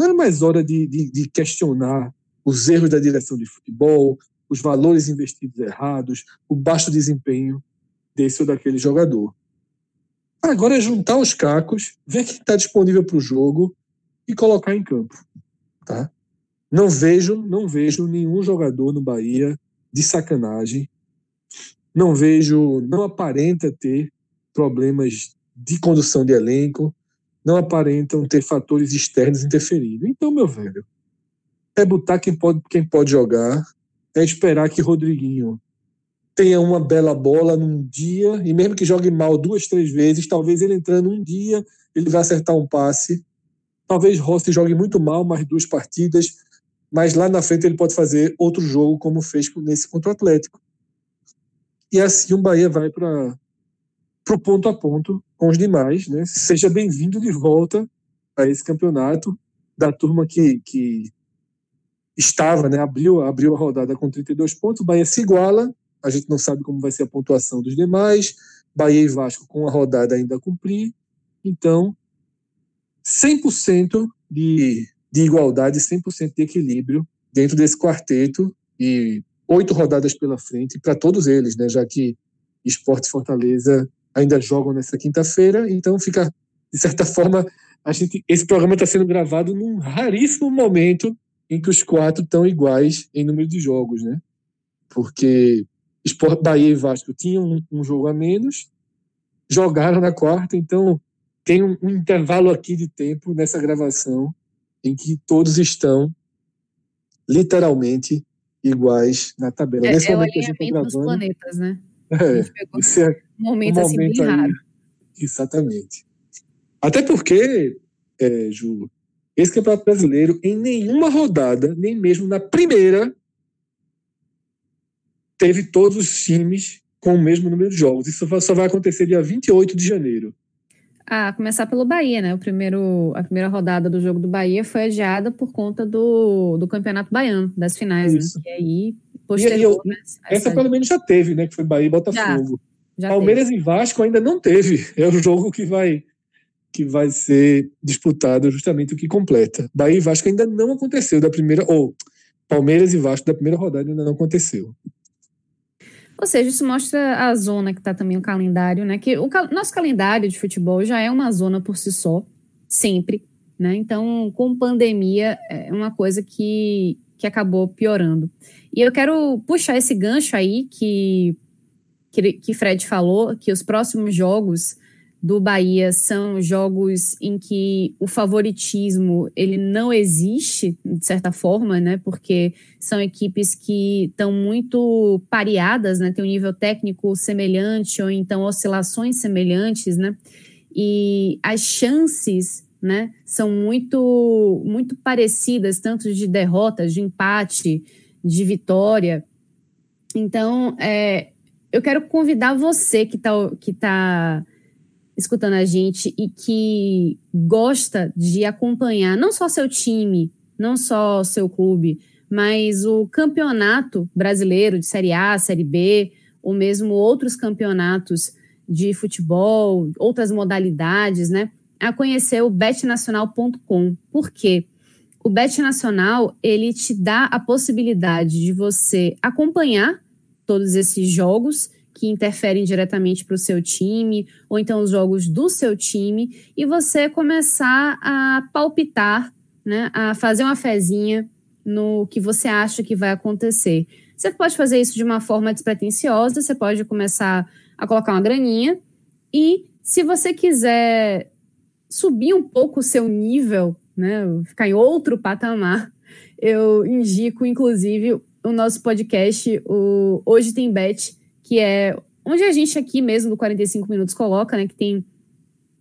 Não é mais hora de, de, de questionar os erros da direção de futebol, os valores investidos errados, o baixo desempenho desse ou daquele jogador. Agora é juntar os cacos, ver quem está disponível para o jogo e colocar em campo. Tá? Não vejo, não vejo nenhum jogador no Bahia de sacanagem. Não vejo, não aparenta ter problemas de condução de elenco, não aparentam ter fatores externos interferindo. Então, meu velho, é botar quem pode, quem pode jogar, é esperar que Rodriguinho tenha uma bela bola num dia, e mesmo que jogue mal duas, três vezes, talvez ele entrando um dia, ele vai acertar um passe. Talvez Rossi jogue muito mal, mais duas partidas, mas lá na frente ele pode fazer outro jogo, como fez nesse contra o Atlético. E assim o Bahia vai para o ponto a ponto com os demais. Né? Seja bem-vindo de volta a esse campeonato da turma que, que estava, né? abriu, abriu a rodada com 32 pontos. Bahia se iguala a gente não sabe como vai ser a pontuação dos demais. Bahia e Vasco com a rodada ainda a cumprir. Então, 100% de, de igualdade, 100% de equilíbrio dentro desse quarteto e oito rodadas pela frente para todos eles, né? Já que Esporte Fortaleza ainda jogam nessa quinta-feira, então fica de certa forma a gente esse programa está sendo gravado num raríssimo momento em que os quatro estão iguais em número de jogos, né? Porque Sport Bahia e Vasco tinham um, um, jogo a menos, jogaram na quarta, então tem um, um, intervalo aqui de tempo nessa gravação em que todos estão literalmente iguais na tabela. É, Nesse é momento o alinhamento que a gente tá dos planetas, né? É, isso é um momento, um assim bem aí, raro. Exatamente. Até porque, é, Ju, esse campeonato brasileiro, em nenhuma rodada, nem mesmo na primeira, teve todos os times com o mesmo número de jogos. Isso só vai acontecer dia 28 de janeiro. Ah, começar pelo Bahia, né? O primeiro, a primeira rodada do jogo do Bahia foi adiada por conta do, do Campeonato Baiano, das finais, né? E aí, posterior, e, né? Essa, essa pelo menos já teve, né? Que foi Bahia e Botafogo. Já, já Palmeiras teve. e Vasco ainda não teve. É o jogo que vai que vai ser disputado justamente o que completa. Bahia e Vasco ainda não aconteceu da primeira ou Palmeiras e Vasco da primeira rodada ainda não aconteceu. Ou seja, isso mostra a zona que está também o calendário, né? Que o cal nosso calendário de futebol já é uma zona por si só, sempre, né? Então, com pandemia, é uma coisa que, que acabou piorando. E eu quero puxar esse gancho aí que, que, que Fred falou, que os próximos jogos do Bahia são jogos em que o favoritismo ele não existe de certa forma, né? Porque são equipes que estão muito pareadas, né? Tem um nível técnico semelhante ou então oscilações semelhantes, né? E as chances, né, são muito muito parecidas, tanto de derrotas, de empate, de vitória. Então, é, eu quero convidar você que está que tá escutando a gente e que gosta de acompanhar não só seu time, não só seu clube, mas o campeonato brasileiro de Série A, Série B, ou mesmo outros campeonatos de futebol, outras modalidades, né? A conhecer o betnacional.com. Por quê? O Bet Nacional, ele te dá a possibilidade de você acompanhar todos esses jogos que interferem diretamente para o seu time, ou então os jogos do seu time, e você começar a palpitar, né, a fazer uma fezinha no que você acha que vai acontecer. Você pode fazer isso de uma forma despretensiosa, você pode começar a colocar uma graninha, e se você quiser subir um pouco o seu nível né, ficar em outro patamar, eu indico, inclusive, o nosso podcast, o Hoje Tem Bet, que é onde a gente aqui mesmo do 45 Minutos coloca, né, que tem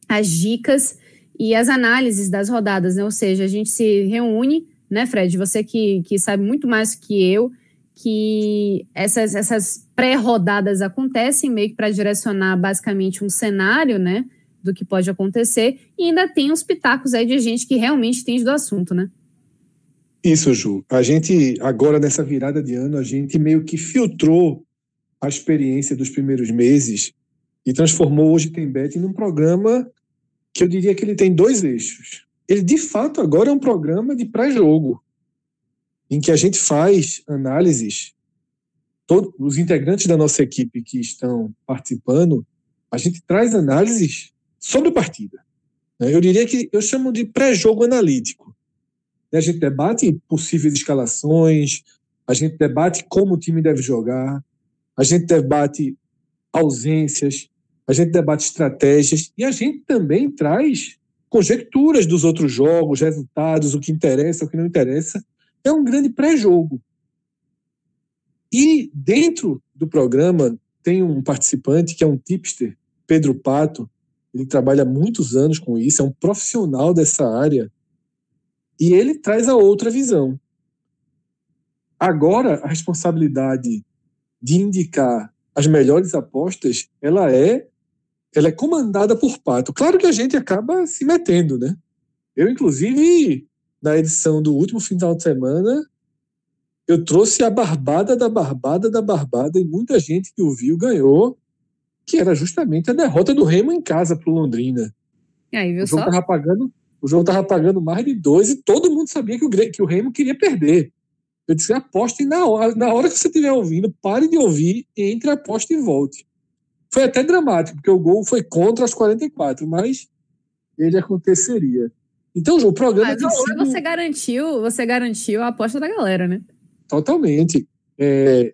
as dicas e as análises das rodadas, né? Ou seja, a gente se reúne, né, Fred? Você que, que sabe muito mais que eu, que essas, essas pré-rodadas acontecem meio que para direcionar basicamente um cenário, né? Do que pode acontecer, e ainda tem uns pitacos aí de gente que realmente entende do assunto, né? Isso, Ju. A gente, agora nessa virada de ano, a gente meio que filtrou a experiência dos primeiros meses e transformou Hoje Tem Bet num programa que eu diria que ele tem dois eixos. Ele, de fato, agora é um programa de pré-jogo, em que a gente faz análises, todos os integrantes da nossa equipe que estão participando, a gente traz análises sobre a partida. Eu diria que eu chamo de pré-jogo analítico. A gente debate possíveis escalações, a gente debate como o time deve jogar, a gente debate ausências, a gente debate estratégias e a gente também traz conjecturas dos outros jogos, resultados, o que interessa, o que não interessa. É um grande pré-jogo. E dentro do programa tem um participante que é um tipster, Pedro Pato. Ele trabalha muitos anos com isso, é um profissional dessa área. E ele traz a outra visão. Agora, a responsabilidade de indicar as melhores apostas, ela é ela é comandada por Pato. Claro que a gente acaba se metendo, né? Eu, inclusive, na edição do último final de semana, eu trouxe a barbada da barbada da barbada e muita gente que ouviu ganhou, que era justamente a derrota do Remo em casa para o Londrina. Aí, viu o jogo só? Tava pagando, o jogo estava pagando mais de dois e todo mundo sabia que o, que o Remo queria perder. Eu disse, aposte na hora, na hora que você estiver ouvindo, pare de ouvir, entre, aposte e volte. Foi até dramático, porque o gol foi contra os 44, mas ele aconteceria. Então, o programa mas sido... você garantiu, você garantiu a aposta da galera, né? Totalmente. É,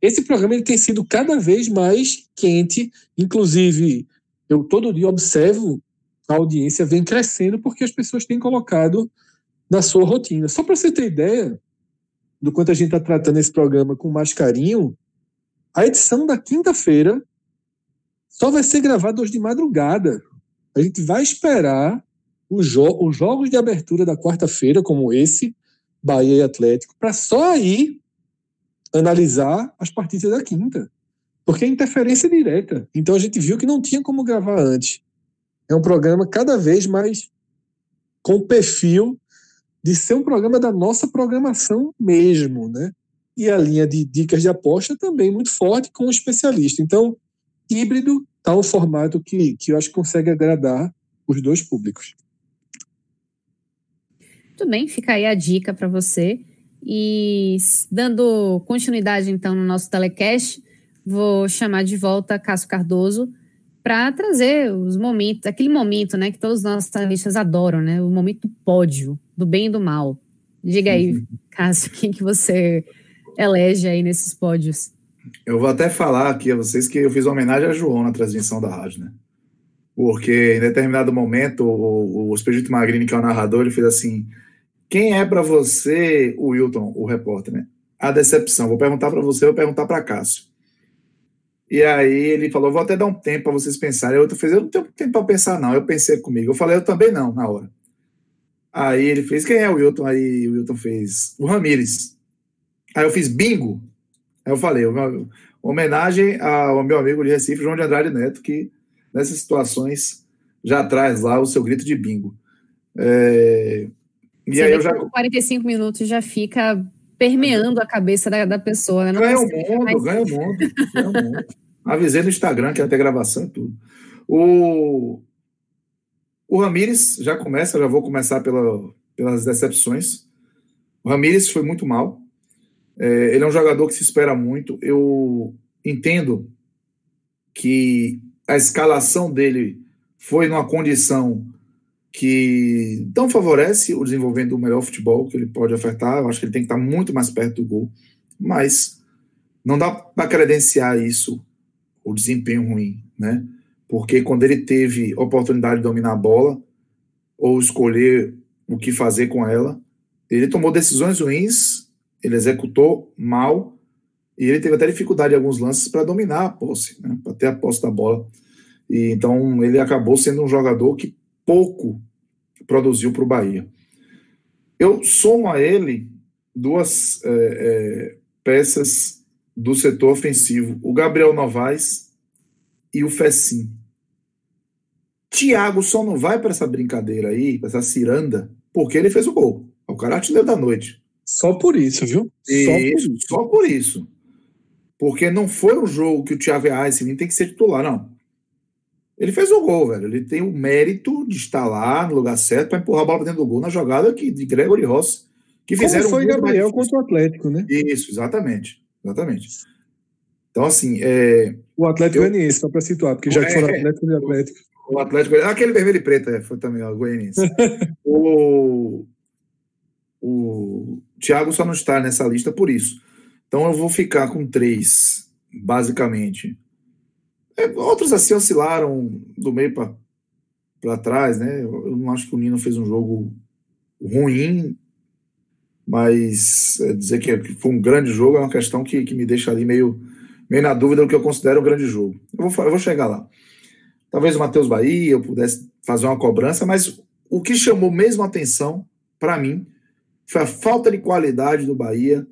esse programa ele tem sido cada vez mais quente, inclusive eu todo dia observo a audiência vem crescendo porque as pessoas têm colocado na sua rotina. Só para você ter ideia do quanto a gente está tratando esse programa com mais carinho, a edição da quinta-feira só vai ser gravado hoje de madrugada. A gente vai esperar os, jo os jogos de abertura da quarta-feira, como esse, Bahia e Atlético, para só aí analisar as partidas da quinta. Porque é interferência direta. Então a gente viu que não tinha como gravar antes. É um programa cada vez mais com perfil de ser um programa da nossa programação mesmo, né? E a linha de dicas de aposta também muito forte com o especialista. Então, híbrido está um formato que, que eu acho que consegue agradar os dois públicos. Muito bem, fica aí a dica para você. E dando continuidade, então, no nosso telecast, vou chamar de volta Cássio Cardoso para trazer os momentos, aquele momento né, que todos os nossos analistas adoram, né? O momento do pódio, do bem e do mal. Diga aí. Cássio, quem que você elege aí nesses pódios? Eu vou até falar aqui a vocês que eu fiz homenagem a João na transmissão da rádio, né? Porque em determinado momento o, o Expedito Magrini, que é o narrador, ele fez assim: quem é para você, o Wilton, o repórter, né? A decepção. Vou perguntar para você, vou perguntar para Cássio. E aí ele falou: vou até dar um tempo para vocês pensarem. Eu fez: eu não tenho tempo para pensar, não. Eu pensei comigo. Eu falei: eu também não, na hora. Aí ele fez: quem é o Wilton? Aí o Wilton fez: o Ramires. Aí eu fiz bingo. Aí eu falei, uma homenagem ao meu amigo de Recife, João de Andrade Neto, que nessas situações já traz lá o seu grito de bingo. É... E Você aí eu já. 45 minutos já fica permeando a cabeça da, da pessoa. Né? Ganha o mundo, mas... ganha o mundo, ganha o mundo. Avisei no Instagram que ia ter gravação e tudo. O, o Ramires já começa, já vou começar pela, pelas decepções. O Ramires foi muito mal. É, ele é um jogador que se espera muito. Eu entendo que a escalação dele foi numa condição que não favorece o desenvolvimento do melhor futebol que ele pode ofertar. Eu acho que ele tem que estar muito mais perto do gol. Mas não dá para credenciar isso, o desempenho ruim, né? Porque quando ele teve oportunidade de dominar a bola ou escolher o que fazer com ela. Ele tomou decisões ruins, ele executou mal, e ele teve até dificuldade em alguns lances para dominar a posse, né, para ter a posse da bola. E então ele acabou sendo um jogador que pouco produziu para o Bahia. Eu somo a ele duas é, é, peças do setor ofensivo: o Gabriel Novaes e o Fecim. Thiago só não vai para essa brincadeira aí, para essa ciranda, porque ele fez o gol. É o cara artilheiro da noite. Só por isso, viu? Só por isso. Só por isso. Porque não foi um jogo que o Thiago Eisen tem que ser titular, não. Ele fez o gol, velho. Ele tem o mérito de estar lá no lugar certo para empurrar a bola dentro do gol na jogada que, de Gregory Ross, que Como fizeram foi Gabriel contra o Atlético, né? Isso, exatamente. Exatamente. Então, assim. É... O Atlético Goianiense, só para situar, porque já é, que foram Atlético e Atlético. O Atlético ah, aquele vermelho e preto é, foi também o Goianiense. o, o Thiago só não está nessa lista por isso. Então eu vou ficar com três, basicamente. É, outros assim oscilaram do meio para trás, né? Eu, eu não acho que o Nino fez um jogo ruim, mas é, dizer que foi um grande jogo é uma questão que, que me deixa ali meio, meio na dúvida do que eu considero um grande jogo. Eu vou, eu vou chegar lá. Talvez o Matheus Bahia eu pudesse fazer uma cobrança, mas o que chamou mesmo atenção para mim foi a falta de qualidade do Bahia,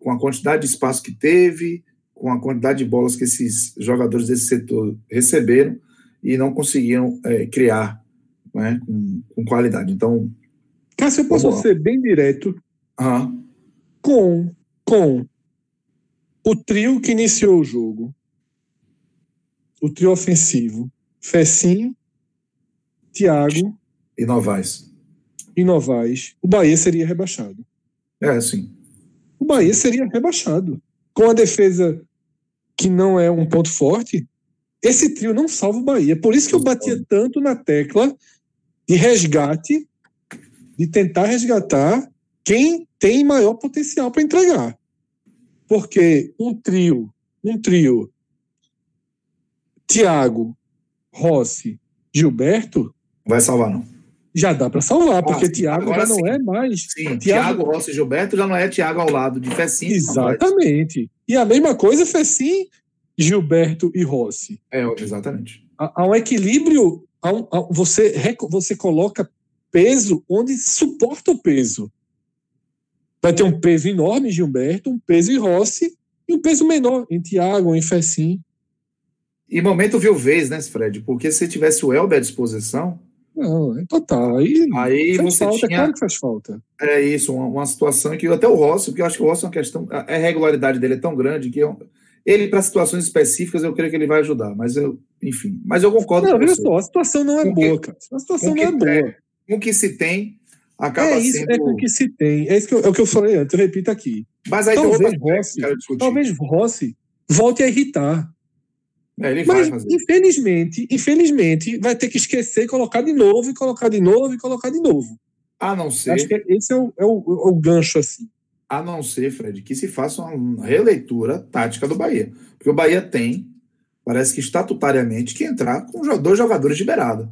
com a quantidade de espaço que teve, com a quantidade de bolas que esses jogadores desse setor receberam e não conseguiram é, criar né, com, com, qualidade. Então. Cássio, eu posso ser bem direto uhum. com, com o trio que iniciou o jogo, o trio ofensivo, Fecinho, Thiago e Novaes. E Novaes, o Bahia seria rebaixado. É, sim. O Bahia seria rebaixado. Com a defesa que não é um ponto forte, esse trio não salva o Bahia. Por isso que eu batia tanto na tecla de resgate, de tentar resgatar quem tem maior potencial para entregar. Porque um trio, um trio, Thiago, Rossi, Gilberto. Vai salvar, não. Já dá para salvar, ah, porque Thiago já não é mais. Sim, Thiago, Thiago Rossi e Gilberto já não é Thiago ao lado de Fecim. Exatamente. E a mesma coisa, Fecim, Gilberto e Rossi. É, exatamente. Há, há um equilíbrio, há um, há, você, você coloca peso onde suporta o peso. Vai ter um peso enorme em Gilberto, um peso em Rossi e um peso menor em Thiago, em Fecim. E momento viu vez, né, Fred? Porque se tivesse o Elber à disposição, não, é total. Aí, aí faz você falta, tinha... claro que faz falta. É isso, uma, uma, situação que até o Rossi, porque eu acho que o Rossi é uma questão. A regularidade dele é tão grande que eu, ele, para situações específicas, eu creio que ele vai ajudar. Mas eu, enfim. Mas eu concordo não, com você. Só, a situação não é com boa, que, cara. A situação não é boa. É, com o que se tem, acaba é isso, sendo. É com o que se tem. É isso que eu, é o que eu falei antes, eu repito aqui. Mas aí talvez Rossi, talvez Rossi volte a irritar. É, Mas, infelizmente, infelizmente, vai ter que esquecer, colocar de novo, e colocar de novo, e colocar de novo. A não ser. Acho que esse é o, é o, é o gancho, assim. A não ser, Fred, que se faça uma releitura tática do Bahia. Porque o Bahia tem, parece que estatutariamente, que entrar com dois jogadores de beirada.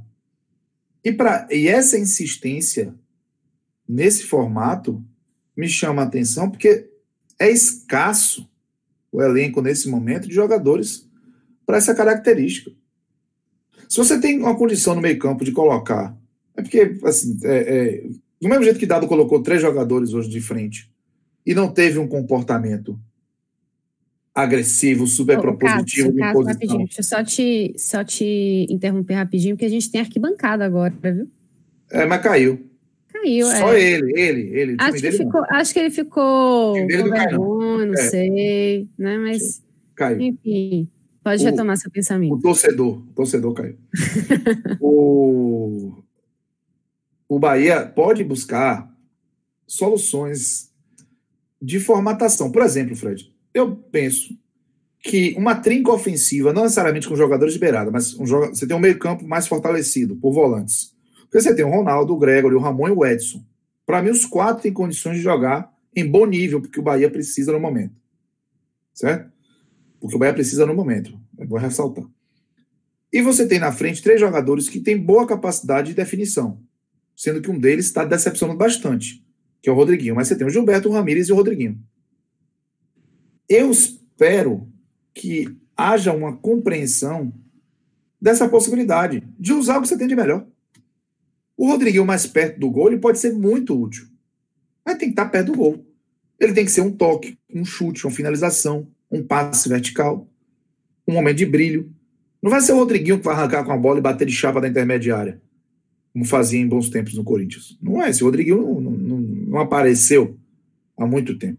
E, pra, e essa insistência nesse formato me chama a atenção porque é escasso o elenco nesse momento de jogadores para essa característica. Se você tem uma condição no meio-campo de colocar, é porque, assim, é, é, do mesmo jeito que Dado colocou três jogadores hoje de frente e não teve um comportamento agressivo, super Ô, propositivo. Cássio, Cássio, rapidinho, deixa eu só te, só te interromper rapidinho, porque a gente tem arquibancada agora, viu? É, mas caiu. Caiu, Só é. ele, ele, ele. Acho que, ficou, acho que ele ficou com vergonha, não é. sei, né? Mas, caiu. enfim. Pode o, retomar seu pensamento. O torcedor, o torcedor caiu. o, o Bahia pode buscar soluções de formatação. Por exemplo, Fred, eu penso que uma trinca ofensiva, não necessariamente com jogadores de beirada, mas um, você tem um meio-campo mais fortalecido por volantes. Porque você tem o Ronaldo, o Gregory, o Ramon e o Edson. Para mim, os quatro têm condições de jogar em bom nível, porque o Bahia precisa no momento. Certo? Porque o Bahia precisa no momento. É bom ressaltar. E você tem na frente três jogadores que têm boa capacidade de definição. sendo que um deles está decepcionando bastante, que é o Rodriguinho. Mas você tem o Gilberto, o Ramírez e o Rodriguinho. Eu espero que haja uma compreensão dessa possibilidade de usar o que você tem de melhor. O Rodriguinho mais perto do gol, ele pode ser muito útil. Mas tem que estar perto do gol. Ele tem que ser um toque, um chute, uma finalização, um passe vertical, um momento de brilho. Não vai ser o Rodriguinho que vai arrancar com a bola e bater de chapa da intermediária, como fazia em bons tempos no Corinthians. Não é. Esse Rodriguinho não, não, não apareceu há muito tempo.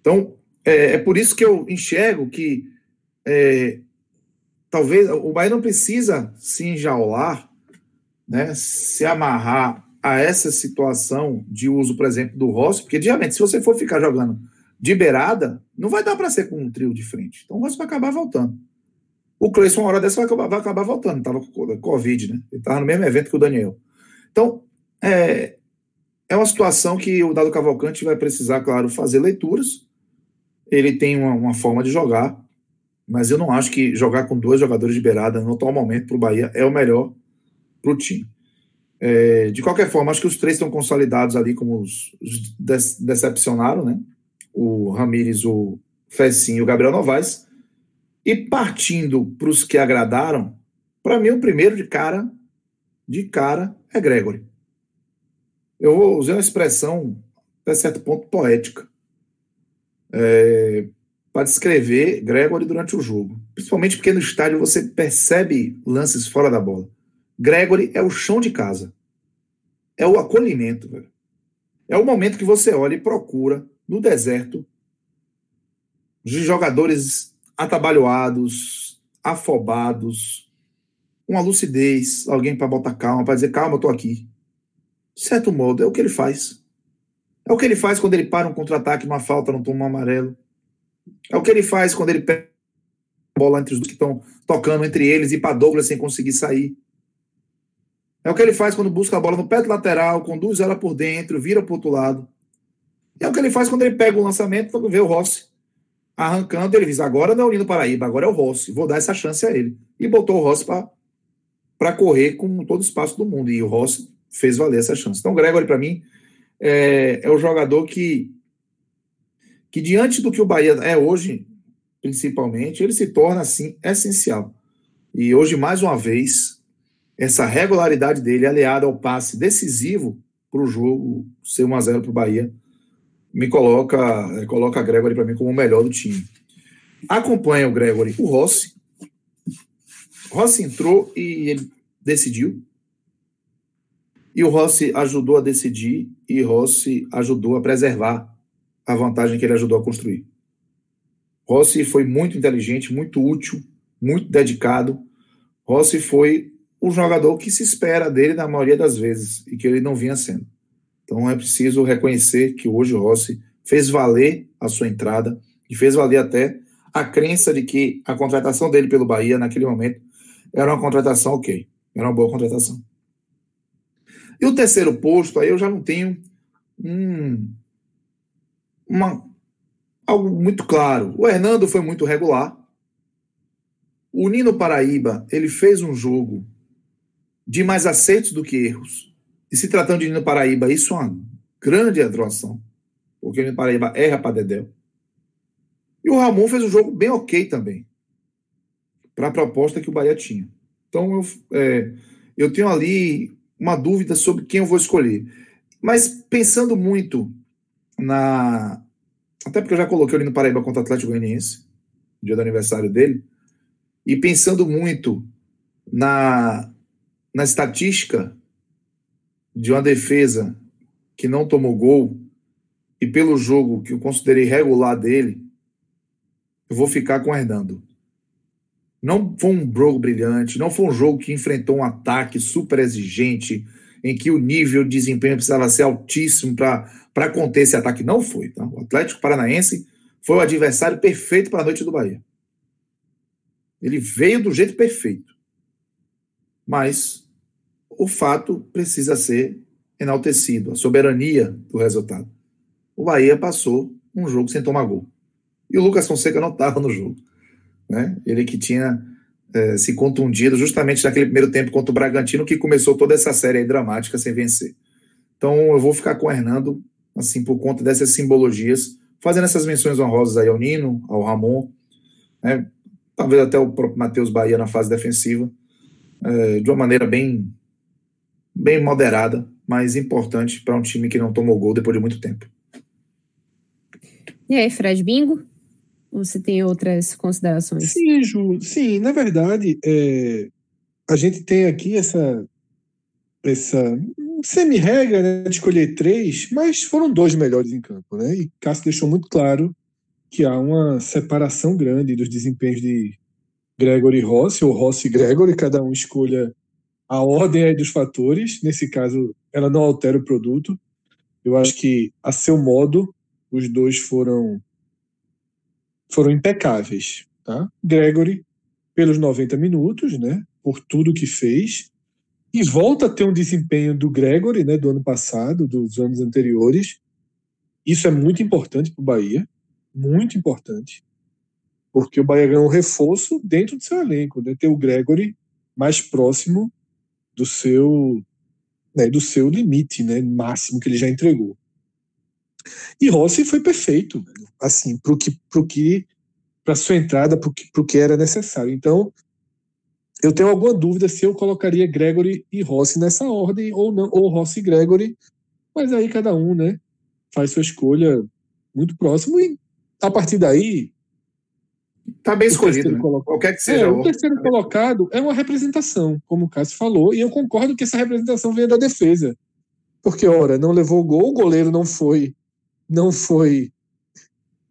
Então, é, é, por isso que eu enxergo que é, talvez o Bahia não precisa se enjaular, né, se amarrar a essa situação de uso, por exemplo, do Rossi, porque, diariamente, se você for ficar jogando de beirada, não vai dar para ser com um trio de frente. Então o Rossi vai acabar voltando. O Cleison, uma hora dessa, vai acabar, vai acabar voltando. Estava com Covid, né? Ele estava no mesmo evento que o Daniel. Então, é, é uma situação que o Dado Cavalcante vai precisar, claro, fazer leituras. Ele tem uma, uma forma de jogar, mas eu não acho que jogar com dois jogadores de beirada no atual momento para o Bahia é o melhor para o time. É, de qualquer forma, acho que os três estão consolidados ali como os, os decepcionaram, né? O Ramires, o Fessinho e o Gabriel Novaes. E partindo para os que agradaram, para mim o primeiro de cara, de cara, é Gregory. Eu vou usar uma expressão, até certo ponto, poética. É, para descrever Gregory durante o jogo. Principalmente porque no estádio você percebe lances fora da bola. Gregory é o chão de casa. É o acolhimento, velho. É o momento que você olha e procura no deserto de jogadores atabalhoados, afobados, uma lucidez, alguém para botar calma, para dizer calma, eu tô aqui. De certo modo, é o que ele faz. É o que ele faz quando ele para um contra-ataque, uma falta, não toma um amarelo. É o que ele faz quando ele pega a bola entre os que estão tocando entre eles e para Douglas sem conseguir sair. É o que ele faz quando busca a bola no pé do lateral, conduz ela por dentro, vira para outro lado. É o que ele faz quando ele pega o lançamento, vê o Rossi arrancando, ele diz: agora não é o Nino Paraíba, agora é o Rossi, vou dar essa chance a ele. E botou o Rossi para correr com todo o espaço do mundo. E o Rossi fez valer essa chance. Então, o Gregory, para mim, é, é o jogador que que diante do que o Bahia é hoje, principalmente, ele se torna assim essencial. E hoje, mais uma vez, essa regularidade dele, aliada ao passe decisivo para o jogo ser 1 a 0 para o Bahia, me coloca, coloca Gregory para mim como o melhor do time. Acompanha o Gregory o Rossi. Rossi entrou e ele decidiu. E o Rossi ajudou a decidir e Rossi ajudou a preservar a vantagem que ele ajudou a construir. Rossi foi muito inteligente, muito útil, muito dedicado. Rossi foi o jogador que se espera dele na maioria das vezes e que ele não vinha sendo. Então é preciso reconhecer que hoje o Rossi fez valer a sua entrada e fez valer até a crença de que a contratação dele pelo Bahia naquele momento era uma contratação ok, era uma boa contratação. E o terceiro posto, aí eu já não tenho um, uma, algo muito claro. O Hernando foi muito regular. O Nino Paraíba, ele fez um jogo de mais acertos do que erros. E se tratando de Nino Paraíba, isso é uma grande atroação. Porque o Nino Paraíba erra para Dedéu. E o Ramon fez um jogo bem ok também. Para a proposta que o Bahia tinha. Então eu, é, eu tenho ali uma dúvida sobre quem eu vou escolher. Mas pensando muito na. Até porque eu já coloquei ele no Paraíba contra o Atlético Goianiense, dia do aniversário dele, e pensando muito na, na estatística de uma defesa que não tomou gol e pelo jogo que eu considerei regular dele, eu vou ficar com o Hernando. Não foi um jogo brilhante, não foi um jogo que enfrentou um ataque super exigente, em que o nível de desempenho precisava ser altíssimo para conter esse ataque. Não foi. Tá? O Atlético Paranaense foi o adversário perfeito para a noite do Bahia. Ele veio do jeito perfeito. Mas o fato precisa ser enaltecido, a soberania do resultado. O Bahia passou um jogo sem tomar gol. E o Lucas Fonseca não estava no jogo. Né? Ele que tinha é, se contundido justamente naquele primeiro tempo contra o Bragantino, que começou toda essa série dramática sem vencer. Então eu vou ficar com o Hernando, assim, por conta dessas simbologias, fazendo essas menções honrosas aí ao Nino, ao Ramon, né, talvez até o próprio Matheus Bahia na fase defensiva, é, de uma maneira bem, bem moderada, mas importante para um time que não tomou gol depois de muito tempo. E aí, Fred Bingo? Você tem outras considerações? Sim, Ju. Sim, na verdade, é, a gente tem aqui essa, essa semi-regra né, de escolher três, mas foram dois melhores em campo. Né? E Cássio deixou muito claro que há uma separação grande dos desempenhos de Gregory e Rossi, ou Rossi e Gregory, cada um escolha a ordem dos fatores. Nesse caso, ela não altera o produto. Eu acho que, a seu modo, os dois foram foram impecáveis, tá? Gregory pelos 90 minutos, né? Por tudo que fez e volta a ter um desempenho do Gregory, né? Do ano passado, dos anos anteriores. Isso é muito importante para o Bahia, muito importante, porque o Bahia ganhou um reforço dentro do seu elenco, né? Ter o Gregory mais próximo do seu né, do seu limite, né, máximo que ele já entregou. E Rossi foi perfeito, assim, para que, que, para sua entrada, para o que, que era necessário. Então, eu tenho alguma dúvida se eu colocaria Gregory e Rossi nessa ordem ou não, ou Rossi e Gregory, mas aí cada um, né, faz sua escolha muito próximo e a partir daí Tá bem escolhido, né? qualquer que seja. É, o terceiro colocado é uma representação, como o Cássio falou, e eu concordo que essa representação venha da defesa. Porque, ora, não levou gol, o goleiro não foi não foi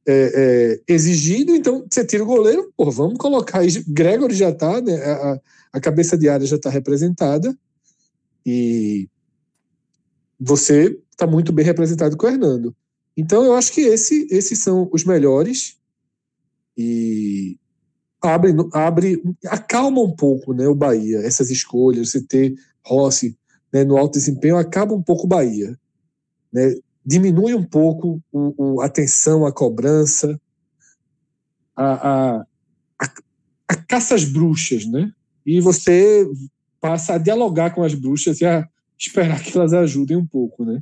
é, é, exigido, então você tira o goleiro, pô, vamos colocar. Gregory já está, né, a, a, cabeça de área já está representada e você está muito bem representado com o Hernando. Então eu acho que esse, esses são os melhores e abre, abre acalma um pouco né, o Bahia, essas escolhas, você ter Rossi né, no alto desempenho, acaba um pouco o Bahia. Né? diminui um pouco o, o, a tensão, a cobrança, a, a, a, a caça às bruxas, né? E você passa a dialogar com as bruxas e a esperar que elas ajudem um pouco, né?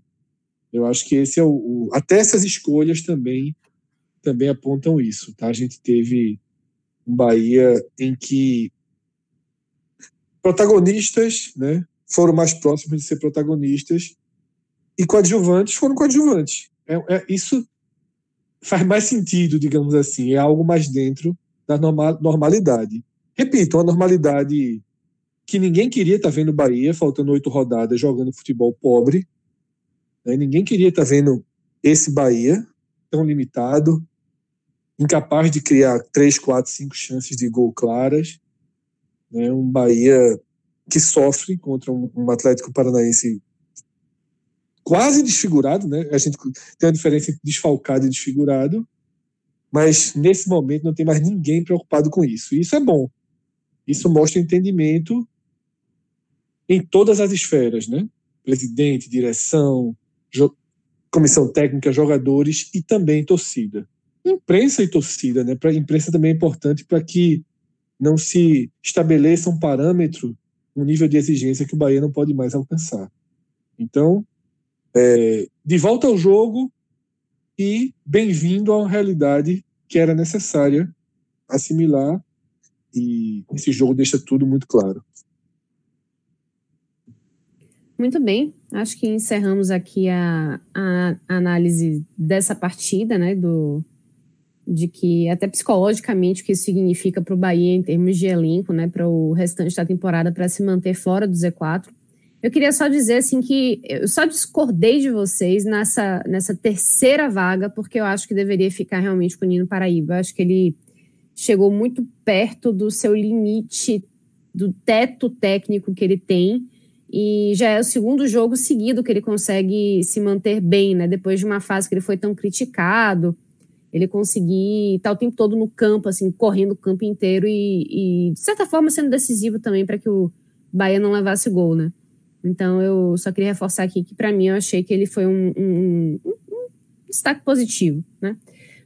Eu acho que esse é o, o, até essas escolhas também também apontam isso, tá? A gente teve um Bahia em que protagonistas, né, foram mais próximos de ser protagonistas e coadjuvantes foram coadjuvantes. É, é, isso faz mais sentido, digamos assim, é algo mais dentro da normal, normalidade. Repito, uma normalidade que ninguém queria estar tá vendo Bahia, faltando oito rodadas, jogando futebol pobre. Né? Ninguém queria estar tá vendo esse Bahia tão limitado, incapaz de criar três, quatro, cinco chances de gol claras. Né? Um Bahia que sofre contra um, Atlético Paranaense quase desfigurado, né? A gente tem uma diferença entre desfalcado e desfigurado, mas nesse momento não tem mais ninguém preocupado com isso. E isso é bom. Isso mostra entendimento em todas as esferas, né? Presidente, direção, comissão técnica, jogadores e também torcida. Imprensa e torcida, né? Para a imprensa também é importante para que não se estabeleça um parâmetro, um nível de exigência que o Bahia não pode mais alcançar. Então, é, de volta ao jogo e bem-vindo a uma realidade que era necessária assimilar e esse jogo deixa tudo muito claro. Muito bem, acho que encerramos aqui a, a análise dessa partida, né, do, de que até psicologicamente o que isso significa para o Bahia em termos de elenco, né, para o restante da temporada para se manter fora do Z4. Eu queria só dizer assim que eu só discordei de vocês nessa, nessa terceira vaga, porque eu acho que deveria ficar realmente com o Nino Paraíba. Eu acho que ele chegou muito perto do seu limite, do teto técnico que ele tem. E já é o segundo jogo seguido que ele consegue se manter bem, né? Depois de uma fase que ele foi tão criticado, ele conseguir estar o tempo todo no campo, assim, correndo o campo inteiro e, e de certa forma, sendo decisivo também para que o Bahia não levasse gol, né? Então eu só queria reforçar aqui que para mim eu achei que ele foi um, um, um, um destaque positivo, né?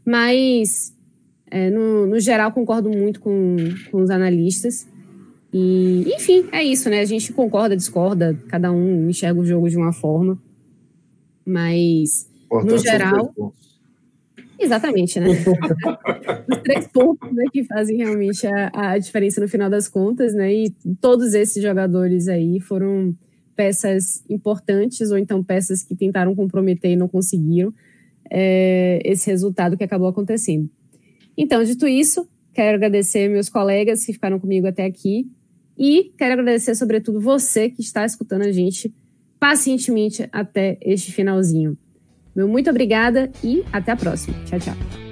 Mas é, no, no, geral concordo muito com, com os analistas E, enfim, é isso, né? A gente concorda, discorda, cada um enxerga o jogo de uma forma. Mas, no geral. Exatamente, né? Os três pontos né, que fazem realmente a, a diferença no final das contas, né? E todos esses jogadores aí foram peças importantes ou então peças que tentaram comprometer e não conseguiram é, esse resultado que acabou acontecendo. Então, dito isso, quero agradecer meus colegas que ficaram comigo até aqui e quero agradecer, sobretudo, você que está escutando a gente pacientemente até este finalzinho. Meu muito obrigada e até a próxima. Tchau, tchau.